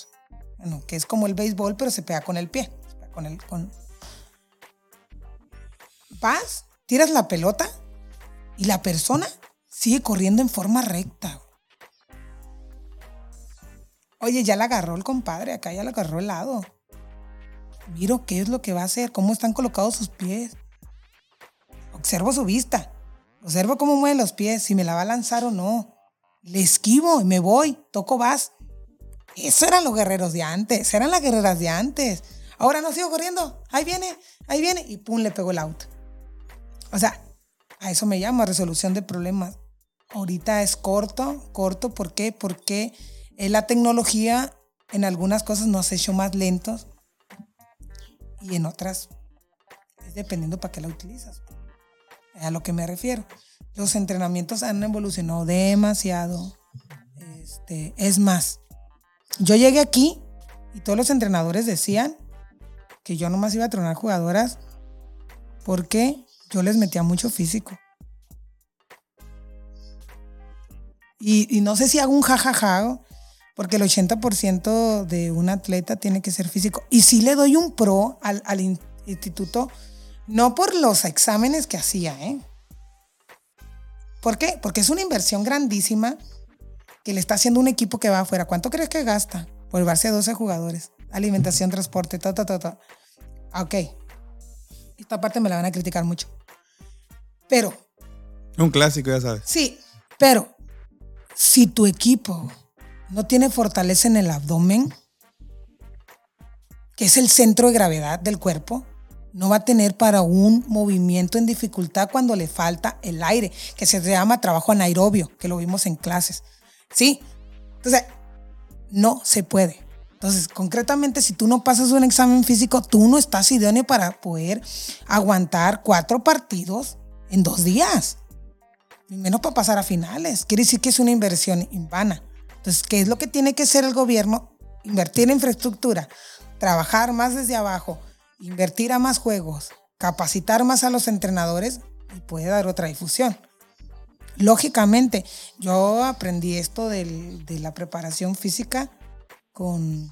Bueno, que es como el béisbol, pero se pega con el pie. Con el, con... Vas, tiras la pelota y la persona sigue corriendo en forma recta. Oye, ya la agarró el compadre, acá ya la agarró el lado. Miro qué es lo que va a hacer, cómo están colocados sus pies. Observo su vista. Observo cómo mueve los pies, si me la va a lanzar o no. Le esquivo y me voy, toco vas. Eso eran los guerreros de antes, eran las guerreras de antes. Ahora no sigo corriendo, ahí viene, ahí viene y pum, le pego el auto. O sea, a eso me llamo resolución de problemas. Ahorita es corto, corto, ¿por qué? Porque eh, la tecnología en algunas cosas nos ha hecho más lentos y en otras es dependiendo para qué la utilizas. A lo que me refiero. Los entrenamientos han evolucionado demasiado. Este, es más, yo llegué aquí y todos los entrenadores decían que yo nomás iba a tronar jugadoras porque yo les metía mucho físico. Y, no sé si hago un jajaja, porque el 80% de un atleta tiene que ser físico. Y sí le doy un pro al, al in- instituto, no por los exámenes que hacía, ¿eh? ¿Por qué? Porque es una inversión grandísima que le está haciendo un equipo que va afuera. ¿Cuánto crees que gasta por llevarse a 12 jugadores? Alimentación, transporte, ta, ta, ta, ta. Ah, Ok. Esta parte me la van a criticar mucho. Pero Un clásico, ya sabes. Sí, pero si tu equipo no tiene fortaleza en el abdomen, que es el centro de gravedad del cuerpo, no va a tener para un movimiento en dificultad cuando le falta el aire, que se llama trabajo anaerobio, que lo vimos en clases. ¿Sí? Entonces, no se puede. Entonces, concretamente, si tú no pasas un examen físico, tú no estás idóneo para poder aguantar cuatro partidos en dos días y menos para pasar a finales. Quiere decir que es una inversión invana. Entonces, ¿qué es lo que tiene que hacer el gobierno? Invertir en infraestructura, trabajar más desde abajo, invertir a más juegos, capacitar más a los entrenadores y puede dar otra difusión. Lógicamente, yo aprendí esto del- de la preparación física con,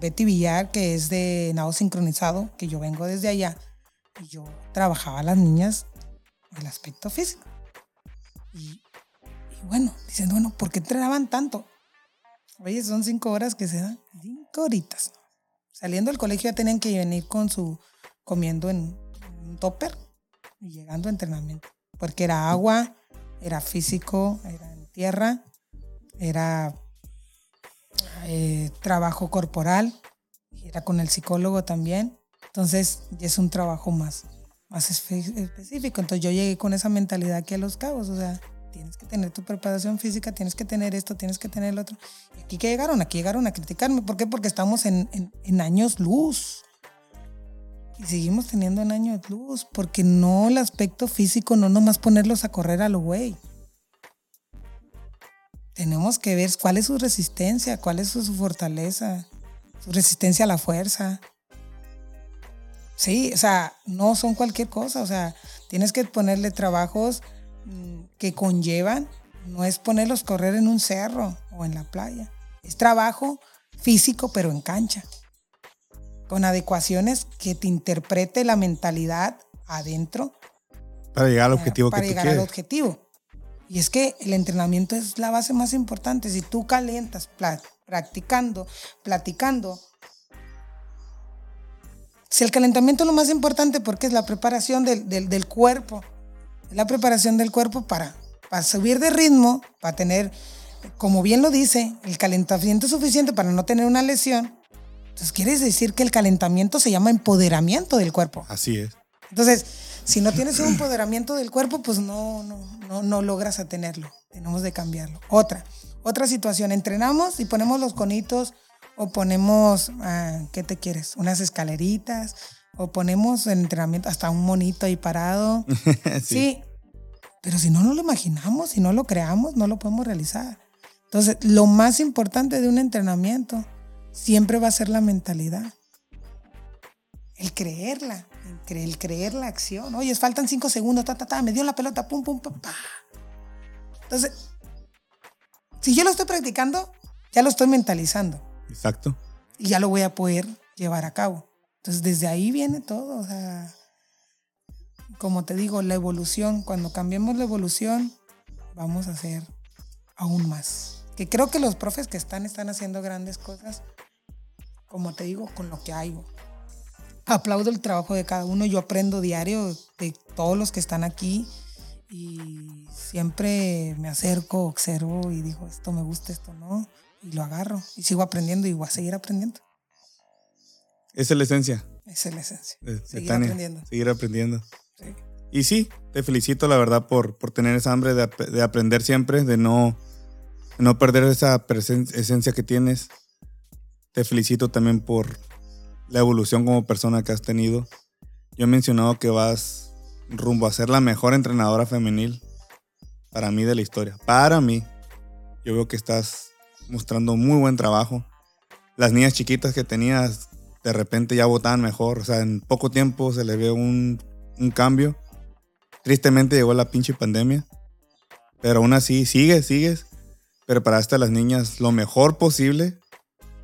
Betty Villar, que es de nado sincronizado, que yo vengo desde allá, y yo trabajaba a las niñas el aspecto físico. Y, y bueno, dicen, bueno, ¿por qué entrenaban tanto? Oye, son cinco horas que se dan, cinco horitas. Saliendo del colegio ya tenían que venir con su, comiendo en un topper y llegando a entrenamiento. Porque era agua, era físico, era en tierra, era eh, trabajo corporal, era con el psicólogo también. Entonces, es un trabajo más, más espe- específico. Entonces, yo llegué con esa mentalidad aquí a Los Cabos, o sea, tienes que tener tu preparación física, tienes que tener esto, tienes que tener el otro. Y aquí que llegaron, aquí llegaron a criticarme. ¿Por qué? Porque estamos en, en, años luz. Y seguimos teniendo en años luz, porque no el aspecto físico, no nomás ponerlos a correr a lo güey. Tenemos que ver cuál es su resistencia, cuál es su fortaleza, su resistencia a la fuerza. Sí, o sea, no son cualquier cosa, o sea, tienes que ponerle trabajos mm, que conllevan, no es ponerlos a correr en un cerro o en la playa, es trabajo físico pero en cancha, con adecuaciones que te interprete la mentalidad adentro. Para llegar al objetivo para llegar al objetivo. Y es que el entrenamiento es la base más importante. Si tú calientas practicando, platicando, si el calentamiento es lo más importante porque es la preparación del, del, cuerpo, la preparación del cuerpo para, para subir de ritmo, para tener, como bien lo dice, el calentamiento suficiente para no tener una lesión. Entonces, quiere decir que el calentamiento se llama empoderamiento del cuerpo. Así es. Entonces, si no tienes un empoderamiento del cuerpo, pues no, no, no, no logras tenerlo. Tenemos de cambiarlo. Otra, otra situación, entrenamos y ponemos los conitos o ponemos, ah, ¿qué te quieres? Unas escaleritas, o ponemos en entrenamiento hasta un monito ahí parado. sí. sí. Pero si no nos lo imaginamos, si no lo creamos, no lo podemos realizar. Entonces, lo más importante de un entrenamiento siempre va a ser la mentalidad. El creerla, el, creer la acción. Oye, faltan cinco segundos, ta, ta, ta, me dio la pelota, pum, pum, pa, pa. Entonces, si yo lo estoy practicando, ya lo estoy mentalizando. Exacto. Y ya lo voy a poder llevar a cabo. Entonces, desde ahí viene todo. O sea, como te digo, la evolución, cuando cambiemos la evolución, vamos a hacer aún más. Que creo que los profes que están, están haciendo grandes cosas, como te digo, con lo que hay. Aplaudo el trabajo de cada uno, yo aprendo diario de todos los que están aquí y siempre me acerco, observo y digo, esto me gusta, esto no y lo agarro y sigo aprendiendo y voy a seguir aprendiendo. Esa es la esencia. Esa es la esencia. seguir aprendiendo. Seguir aprendiendo. Y sí, te felicito la verdad por, por tener esa hambre de, de aprender siempre, de no, no perder esa esencia que tienes. Te felicito también por la evolución como persona que has tenido. Yo he mencionado que vas rumbo a ser la mejor entrenadora femenil para mí de la historia. Para mí. Yo veo que estás mostrando muy buen trabajo. Las niñas chiquitas que tenías de repente ya votaban mejor, o sea, en poco tiempo se le ve un, un cambio. Tristemente llegó la pinche pandemia, pero aún así sigues, sigues. Preparaste a las niñas lo mejor posible.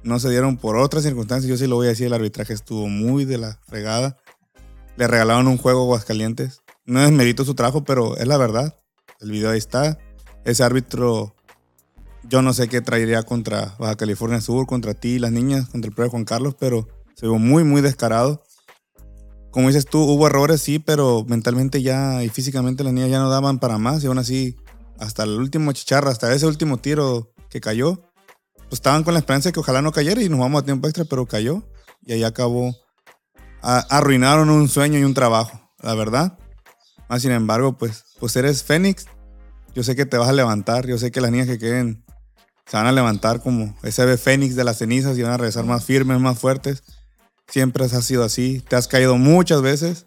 No se dieron por otras circunstancias. Yo sí lo voy a decir, el arbitraje estuvo muy de la fregada. Le regalaron un juego a. No es mérito su trabajo, pero es la verdad. El video ahí está. Ese árbitro yo no sé qué traería contra Baja California Sur, contra ti, las niñas, contra el propio Juan Carlos, pero se vio muy, muy descarado. Como dices tú, hubo errores, sí, pero mentalmente ya y físicamente las niñas ya no daban para más y aún así, hasta el último chicharra, hasta ese último tiro que cayó, pues estaban con la esperanza de que ojalá no cayera y nos vamos a tiempo extra, pero cayó y ahí acabó. arruinaron un sueño y un trabajo, la verdad. Más sin embargo, pues, pues eres Fénix. Yo sé que te vas a levantar, yo sé que las niñas que queden se van a levantar como ese ave fénix de las cenizas y van a regresar más firmes, más fuertes. Siempre has sido así. Te has caído muchas veces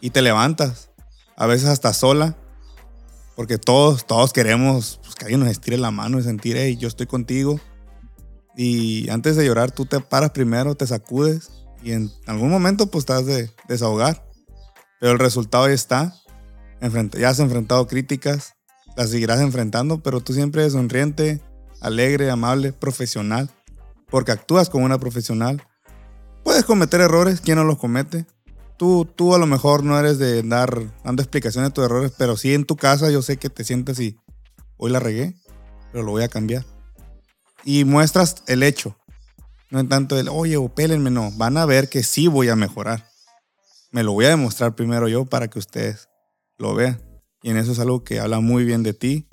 y te levantas. A veces hasta sola. Porque todos, todos queremos pues, que alguien nos estire la mano y sentir, hey, yo estoy contigo. Y antes de llorar, tú te paras primero, te sacudes y en algún momento pues estás de desahogar. Pero el resultado ya está. ya has enfrentado críticas, las seguirás enfrentando, pero tú siempre sonriente, alegre, amable, profesional, porque actúas como una profesional. Puedes cometer errores, ¿quién no los comete? Tú, tú a lo mejor no eres de dar dando explicaciones de tus errores, pero sí en tu casa yo sé que te sientes y hoy la regué, pero lo voy a cambiar. Y muestras el hecho. No en tanto el, oye, o pélenme, no. Van a ver que sí voy a mejorar. Me lo voy a demostrar primero yo para que ustedes lo vean. Y en eso es algo que habla muy bien de ti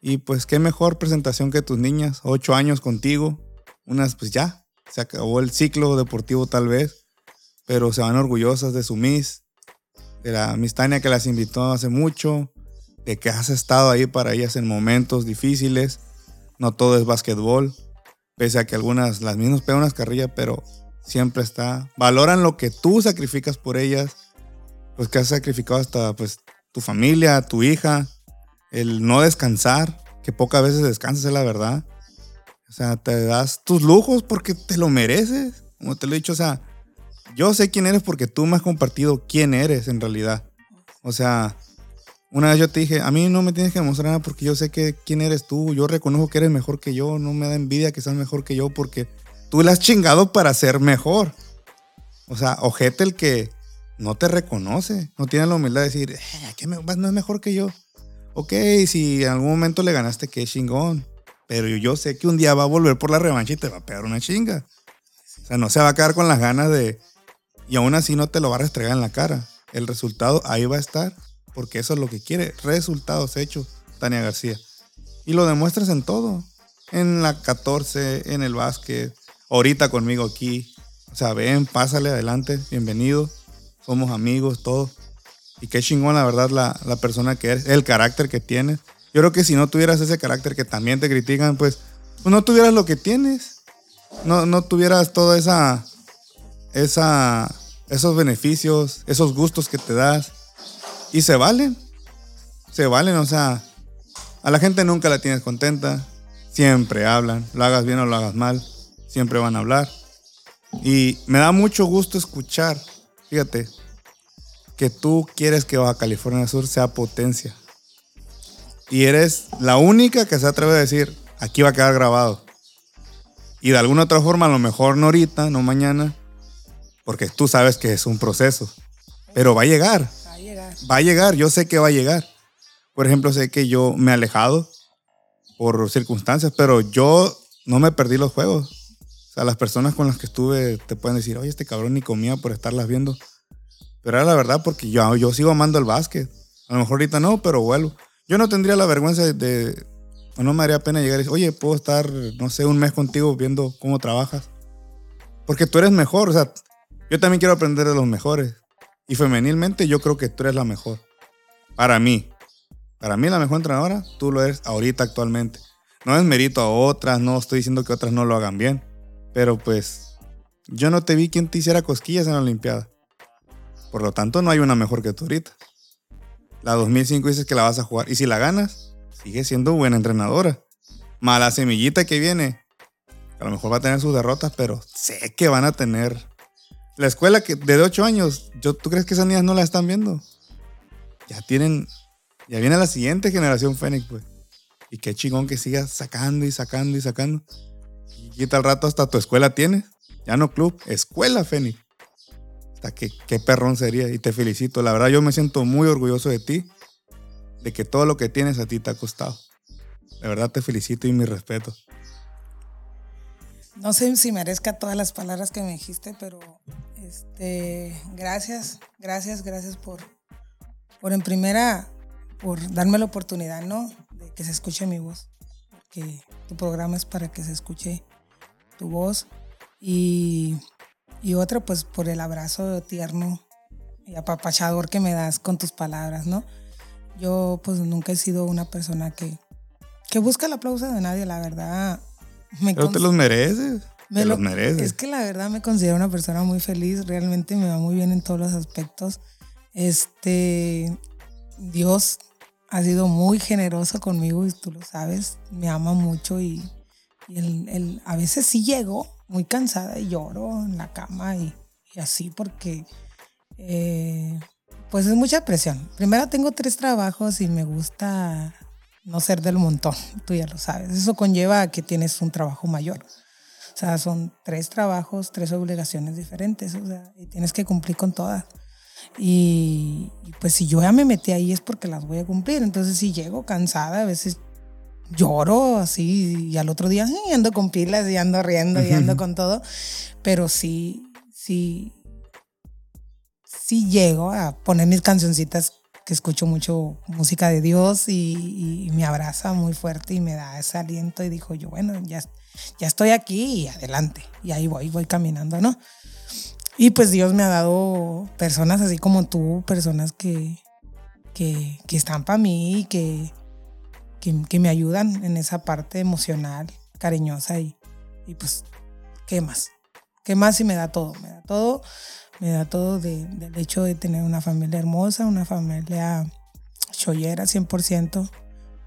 y pues qué mejor presentación que tus niñas, ocho años contigo, unas pues ya, se acabó el ciclo deportivo tal vez, pero se van orgullosas de su Miss, de la Miss que las invitó hace mucho, de que has estado ahí para ellas en momentos difíciles. No todo es básquetbol, pese a que algunas, las mismas pegan unas carrillas, pero siempre está. Valoran lo que tú sacrificas por ellas, pues que has sacrificado hasta pues tu familia, tu hija, el no descansar, que pocas veces descansas, es la verdad. O sea, te das tus lujos porque te lo mereces. Como te lo he dicho, o sea, yo sé quién eres porque tú me has compartido quién eres en realidad. O sea, una vez yo te dije, a mí no me tienes que demostrar nada porque yo sé que quién eres tú. Yo reconozco que eres mejor que yo. No me da envidia que seas mejor que yo porque tú le has chingado para ser mejor. O sea, ojete el que no te reconoce. No tiene la humildad de decir, eh, ¿qué me, no es mejor que yo. Ok, si en algún momento le ganaste, qué chingón. Pero yo sé que un día va a volver por la revancha y te va a pegar una chinga. O sea, no se va a quedar con las ganas de... Y aún así no te lo va a restregar en la cara. El resultado ahí va a estar porque eso es lo que quiere. Resultados hechos, Tania García. Y lo demuestras en todo. En la 14, en el básquet, ahorita conmigo aquí. O sea, ven, pásale adelante, bienvenido. Somos amigos, todos. Y qué chingón, la verdad, la, la persona que eres, el carácter que tienes. Yo creo que si no tuvieras ese carácter que también te critican, pues, pues no tuvieras lo que tienes. No, no tuvieras toda esa, esa, esos beneficios, esos gustos que te das. Y se valen. Se valen, o sea, a la gente nunca la tienes contenta. Siempre hablan, lo hagas bien o lo hagas mal, siempre van a hablar. Y me da mucho gusto escuchar, fíjate, que tú quieres que Baja California Sur sea potencia. Y eres la única que se atreve a decir, aquí va a quedar grabado. Y de alguna otra forma, a lo mejor no ahorita, no mañana, porque tú sabes que es un proceso. Pero va a llegar va a llegar, yo sé que va a llegar. Por ejemplo, sé que yo me he alejado por circunstancias, pero yo no me perdí los juegos. O sea, las personas con las que estuve te pueden decir, oye, este cabrón ni comía por estarlas viendo. Pero era la verdad porque yo, yo sigo amando el básquet. A lo mejor ahorita no, pero vuelvo. Yo no tendría la vergüenza de, no me haría pena llegar y decir, oye, puedo estar, no sé, un mes contigo viendo cómo trabajas. Porque tú eres mejor, o sea, yo también quiero aprender de los mejores. Y femenilmente yo creo que tú eres la mejor. Para mí. Para mí la mejor entrenadora, tú lo eres ahorita actualmente. No es mérito a otras, no estoy diciendo que otras no lo hagan bien. Pero pues yo no te vi quien te hiciera cosquillas en la Olimpiada. Por lo tanto, no hay una mejor que tú ahorita. La 2005 dices que la vas a jugar. Y si la ganas, sigue siendo buena entrenadora. Mala semillita que viene. A lo mejor va a tener sus derrotas, pero sé que van a tener la escuela que de 8 años, yo, ¿tú crees que esas niñas no la están viendo? Ya tienen, ya viene la siguiente generación Fénix, pues. Y qué chingón que sigas sacando y sacando y sacando. Y quita el rato hasta tu escuela tienes. Ya no club, escuela Fénix. Que, qué perrón sería. Y te felicito. La verdad, yo me siento muy orgulloso de ti. De que todo lo que tienes a ti te ha costado. De verdad te felicito y mi respeto. No sé si merezca todas las palabras que me dijiste, pero este, gracias, gracias, gracias por, por en primera, por darme la oportunidad, ¿no? De que se escuche mi voz. Porque tu programa es para que se escuche tu voz. Y, y otra, pues por el abrazo tierno y apapachador que me das con tus palabras, ¿no? Yo pues nunca he sido una persona que, que busca el aplauso de nadie, la verdad pero te los mereces. Me te los mereces. Es que la verdad me considero una persona muy feliz. Realmente me va muy bien en todos los aspectos. Este. Dios ha sido muy generoso conmigo y tú lo sabes. Me ama mucho y, el, a veces sí llego muy cansada y lloro en la cama y, así porque. Eh, pues es mucha presión. Primero tengo tres trabajos y me gusta no ser del montón, tú ya lo sabes. Eso conlleva que tienes un trabajo mayor. O sea, son tres trabajos, tres obligaciones diferentes, o sea, y tienes que cumplir con todas. Y, pues si yo ya me metí ahí es porque las voy a cumplir. Entonces si llego cansada, a veces lloro así y al otro día ando con pilas y ando riendo y ando con todo. Pero sí, sí, sí llego a poner mis cancioncitas que escucho mucho música de Dios y, me abraza muy fuerte y me da ese aliento y dijo yo, bueno, ya, ya estoy aquí y adelante. Y ahí voy, voy caminando, ¿no? Y pues Dios me ha dado personas así como tú, personas que, que, que están para mí, que, que, me ayudan en esa parte emocional, cariñosa y, y pues, ¿qué más? ¿Qué más si me da todo? Me da todo, me da todo de, del hecho de tener una familia hermosa, una familia chollera 100%,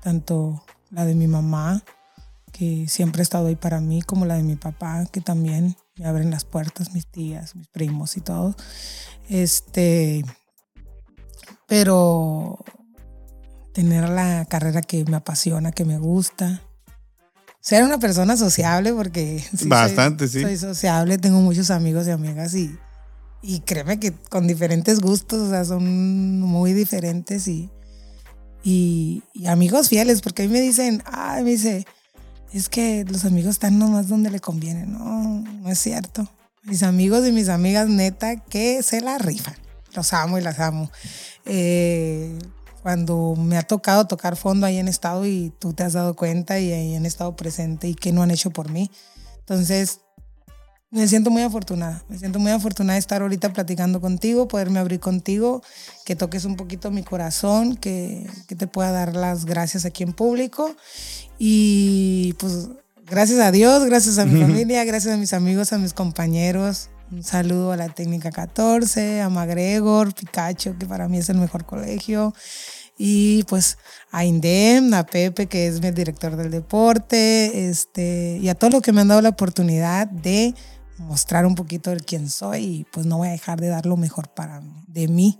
tanto la de mi mamá, que siempre ha estado ahí para mí, como la de mi papá, que también me abren las puertas, mis tías, mis primos y todo. Este, pero tener la carrera que me apasiona, que me gusta. Ser una persona sociable, porque bastante, soy, sí. Soy sociable, tengo muchos amigos y amigas y, y créeme que con diferentes gustos, o sea, son muy diferentes y, y, y amigos fieles, porque a mí me dicen, ay, me dice, es que los amigos están nomás donde le conviene. No, no es cierto. Mis amigos y mis amigas, neta, que se la rifan. Los amo y las amo. Eh, cuando me ha tocado tocar fondo ahí en estado y tú te has dado cuenta y ahí han estado presente y que no han hecho por mí. Entonces, me siento muy afortunada. Me siento muy afortunada de estar ahorita platicando contigo, poderme abrir contigo, que toques un poquito mi corazón, que, que te pueda dar las gracias aquí en público. Y pues gracias a Dios, gracias a mi familia, gracias a mis amigos, a mis compañeros. Un saludo a la técnica 14, a Magregor, Picacho, que para mí es el mejor colegio. Y pues a Indem, a Pepe, que es mi director del deporte, este, y a todos los que me han dado la oportunidad de mostrar un poquito de quién soy. Y pues no voy a dejar de dar lo mejor para mí, de mí,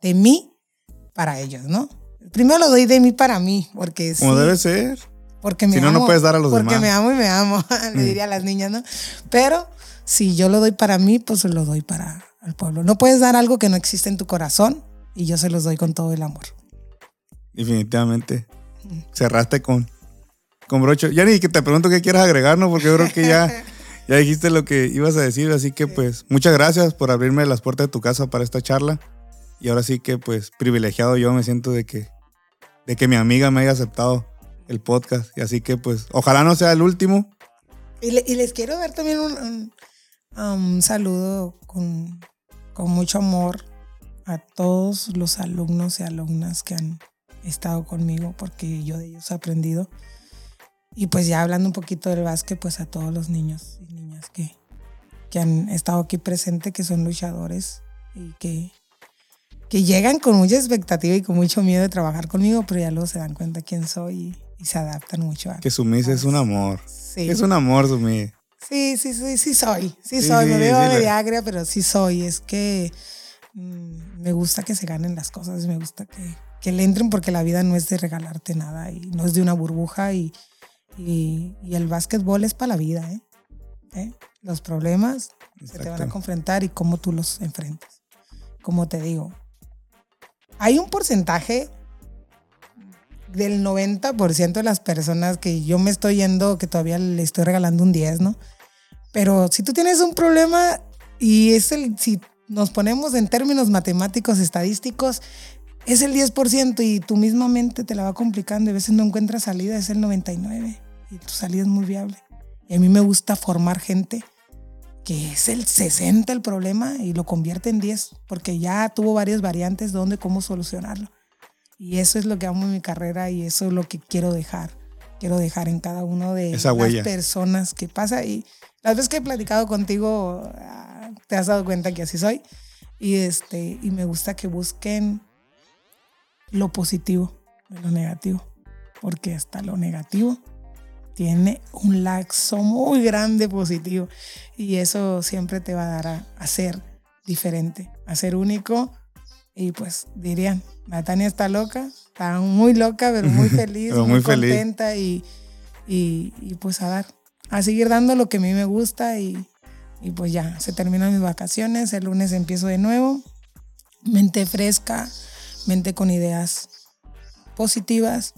de mí para ellos, ¿no? Primero lo doy de mí para mí, porque Como sí, debe ser. porque me Si no, amo, no puedes dar a los porque demás. me amo y me amo, le Mm. diría a las niñas, ¿no? Pero si yo lo doy para mí, pues se lo doy para el pueblo. No puedes dar algo que no existe en tu corazón y yo se los doy con todo el amor. Definitivamente. Cerraste con, con brocho. Ya ni que te pregunto qué quieres agregar, ¿no? Porque yo creo que ya, ya dijiste lo que ibas a decir. Así que, pues, muchas gracias por abrirme las puertas de tu casa para esta charla. Y ahora sí que, pues, privilegiado yo me siento de que, de que mi amiga me haya aceptado el podcast. Y así que, pues, ojalá no sea el último. Y, le- y les quiero dar también un, un- un saludo con, con mucho amor a todos los alumnos y alumnas que han estado conmigo, porque yo de ellos he aprendido. Y pues ya hablando un poquito del básquet, pues a todos los niños y niñas que, que han estado aquí presentes, que son luchadores y que, que llegan con mucha expectativa y con mucho miedo de trabajar conmigo, pero ya luego se dan cuenta quién soy y, y se adaptan mucho a Que Sumis es un amor. Sí. Es un amor, Sumis. Sí, sí, sí, sí soy. Sí, Sí, soy. sí, me veo la- media agria, pero sí soy. Es que mm, me gusta que se ganen las cosas, me gusta que, que le entren porque la vida no es de regalarte nada y no es de una burbuja y, y, y el básquetbol es para la vida, ¿eh? ¿Eh? Los problemas se te van a confrontar y cómo tú los enfrentas. Como te digo, hay un porcentaje del 90% de las personas que yo me estoy yendo, que todavía le estoy regalando un 10, ¿no? Pero si tú tienes un problema y es el, si nos ponemos en términos matemáticos, estadísticos, es el 10% y tu misma mente te la va complicando y a veces no encuentras salida, es el 99% y tu salida es muy viable. Y a mí me gusta formar gente que es el 60 el problema y lo convierte en 10 porque ya tuvo varias variantes de dónde, cómo solucionarlo. Y eso es lo que amo en mi carrera y eso es lo que quiero dejar. Quiero dejar en cada uno de Esa las huella. personas que pasa. Y las veces que he platicado contigo, ah, te has dado cuenta que así soy. Y, este, y me gusta que busquen lo positivo de lo negativo. Porque hasta lo negativo tiene un laxo muy grande positivo. Y eso siempre te va a dar a, a ser diferente, a ser único. Y pues dirían, Natania está loca, está muy loca, pero muy feliz, Pero muy, muy feliz. contenta y, y, y, pues a dar, a seguir dando lo que a mí me gusta y, y pues ya, se terminan mis vacaciones, el lunes empiezo de nuevo, mente fresca, mente con ideas positivas,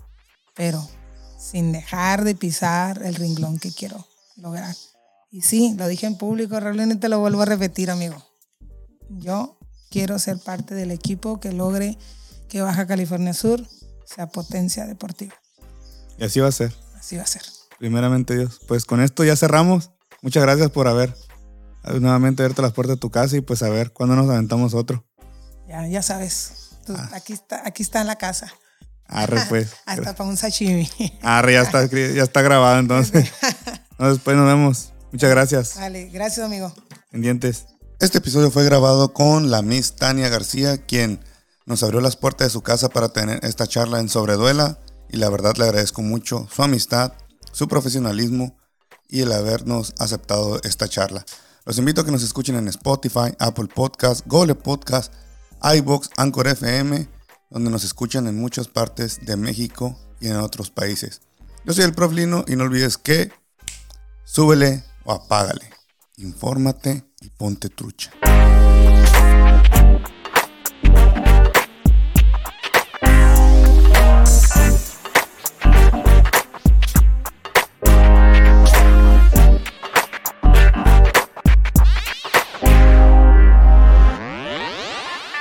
pero sin dejar de pisar el renglón que quiero lograr. Y sí, lo dije en público, realmente te lo vuelvo a repetir, amigo. Yo quiero ser parte del equipo que logre que Baja California Sur sea potencia deportiva. Y así va a ser. Así va a ser. Primeramente Dios. Pues con esto ya cerramos. Muchas gracias por haber nuevamente abierto las puertas de tu casa y pues a ver cuándo nos aventamos otro. Ya, ya sabes. Ah. Aquí, está, aquí está en la casa. Arre, pues. Hasta para un sashimi. Arre, ya está, ya está grabado entonces. después nos vemos. Muchas gracias. Vale, gracias, amigo. Pendientes. Este episodio fue grabado con la Miss Tania García, quien nos abrió las puertas de su casa para tener esta charla en Sobreduela. Y la verdad le agradezco mucho su amistad, su profesionalismo y el habernos aceptado esta charla. Los invito a que nos escuchen en Spotify, Apple Podcast, Google Podcast, iBox, Anchor FM, donde nos escuchan en muchas partes de México y en otros países. Yo soy el Prof Lino y no olvides que súbele o apágale. Infórmate y ponte trucha.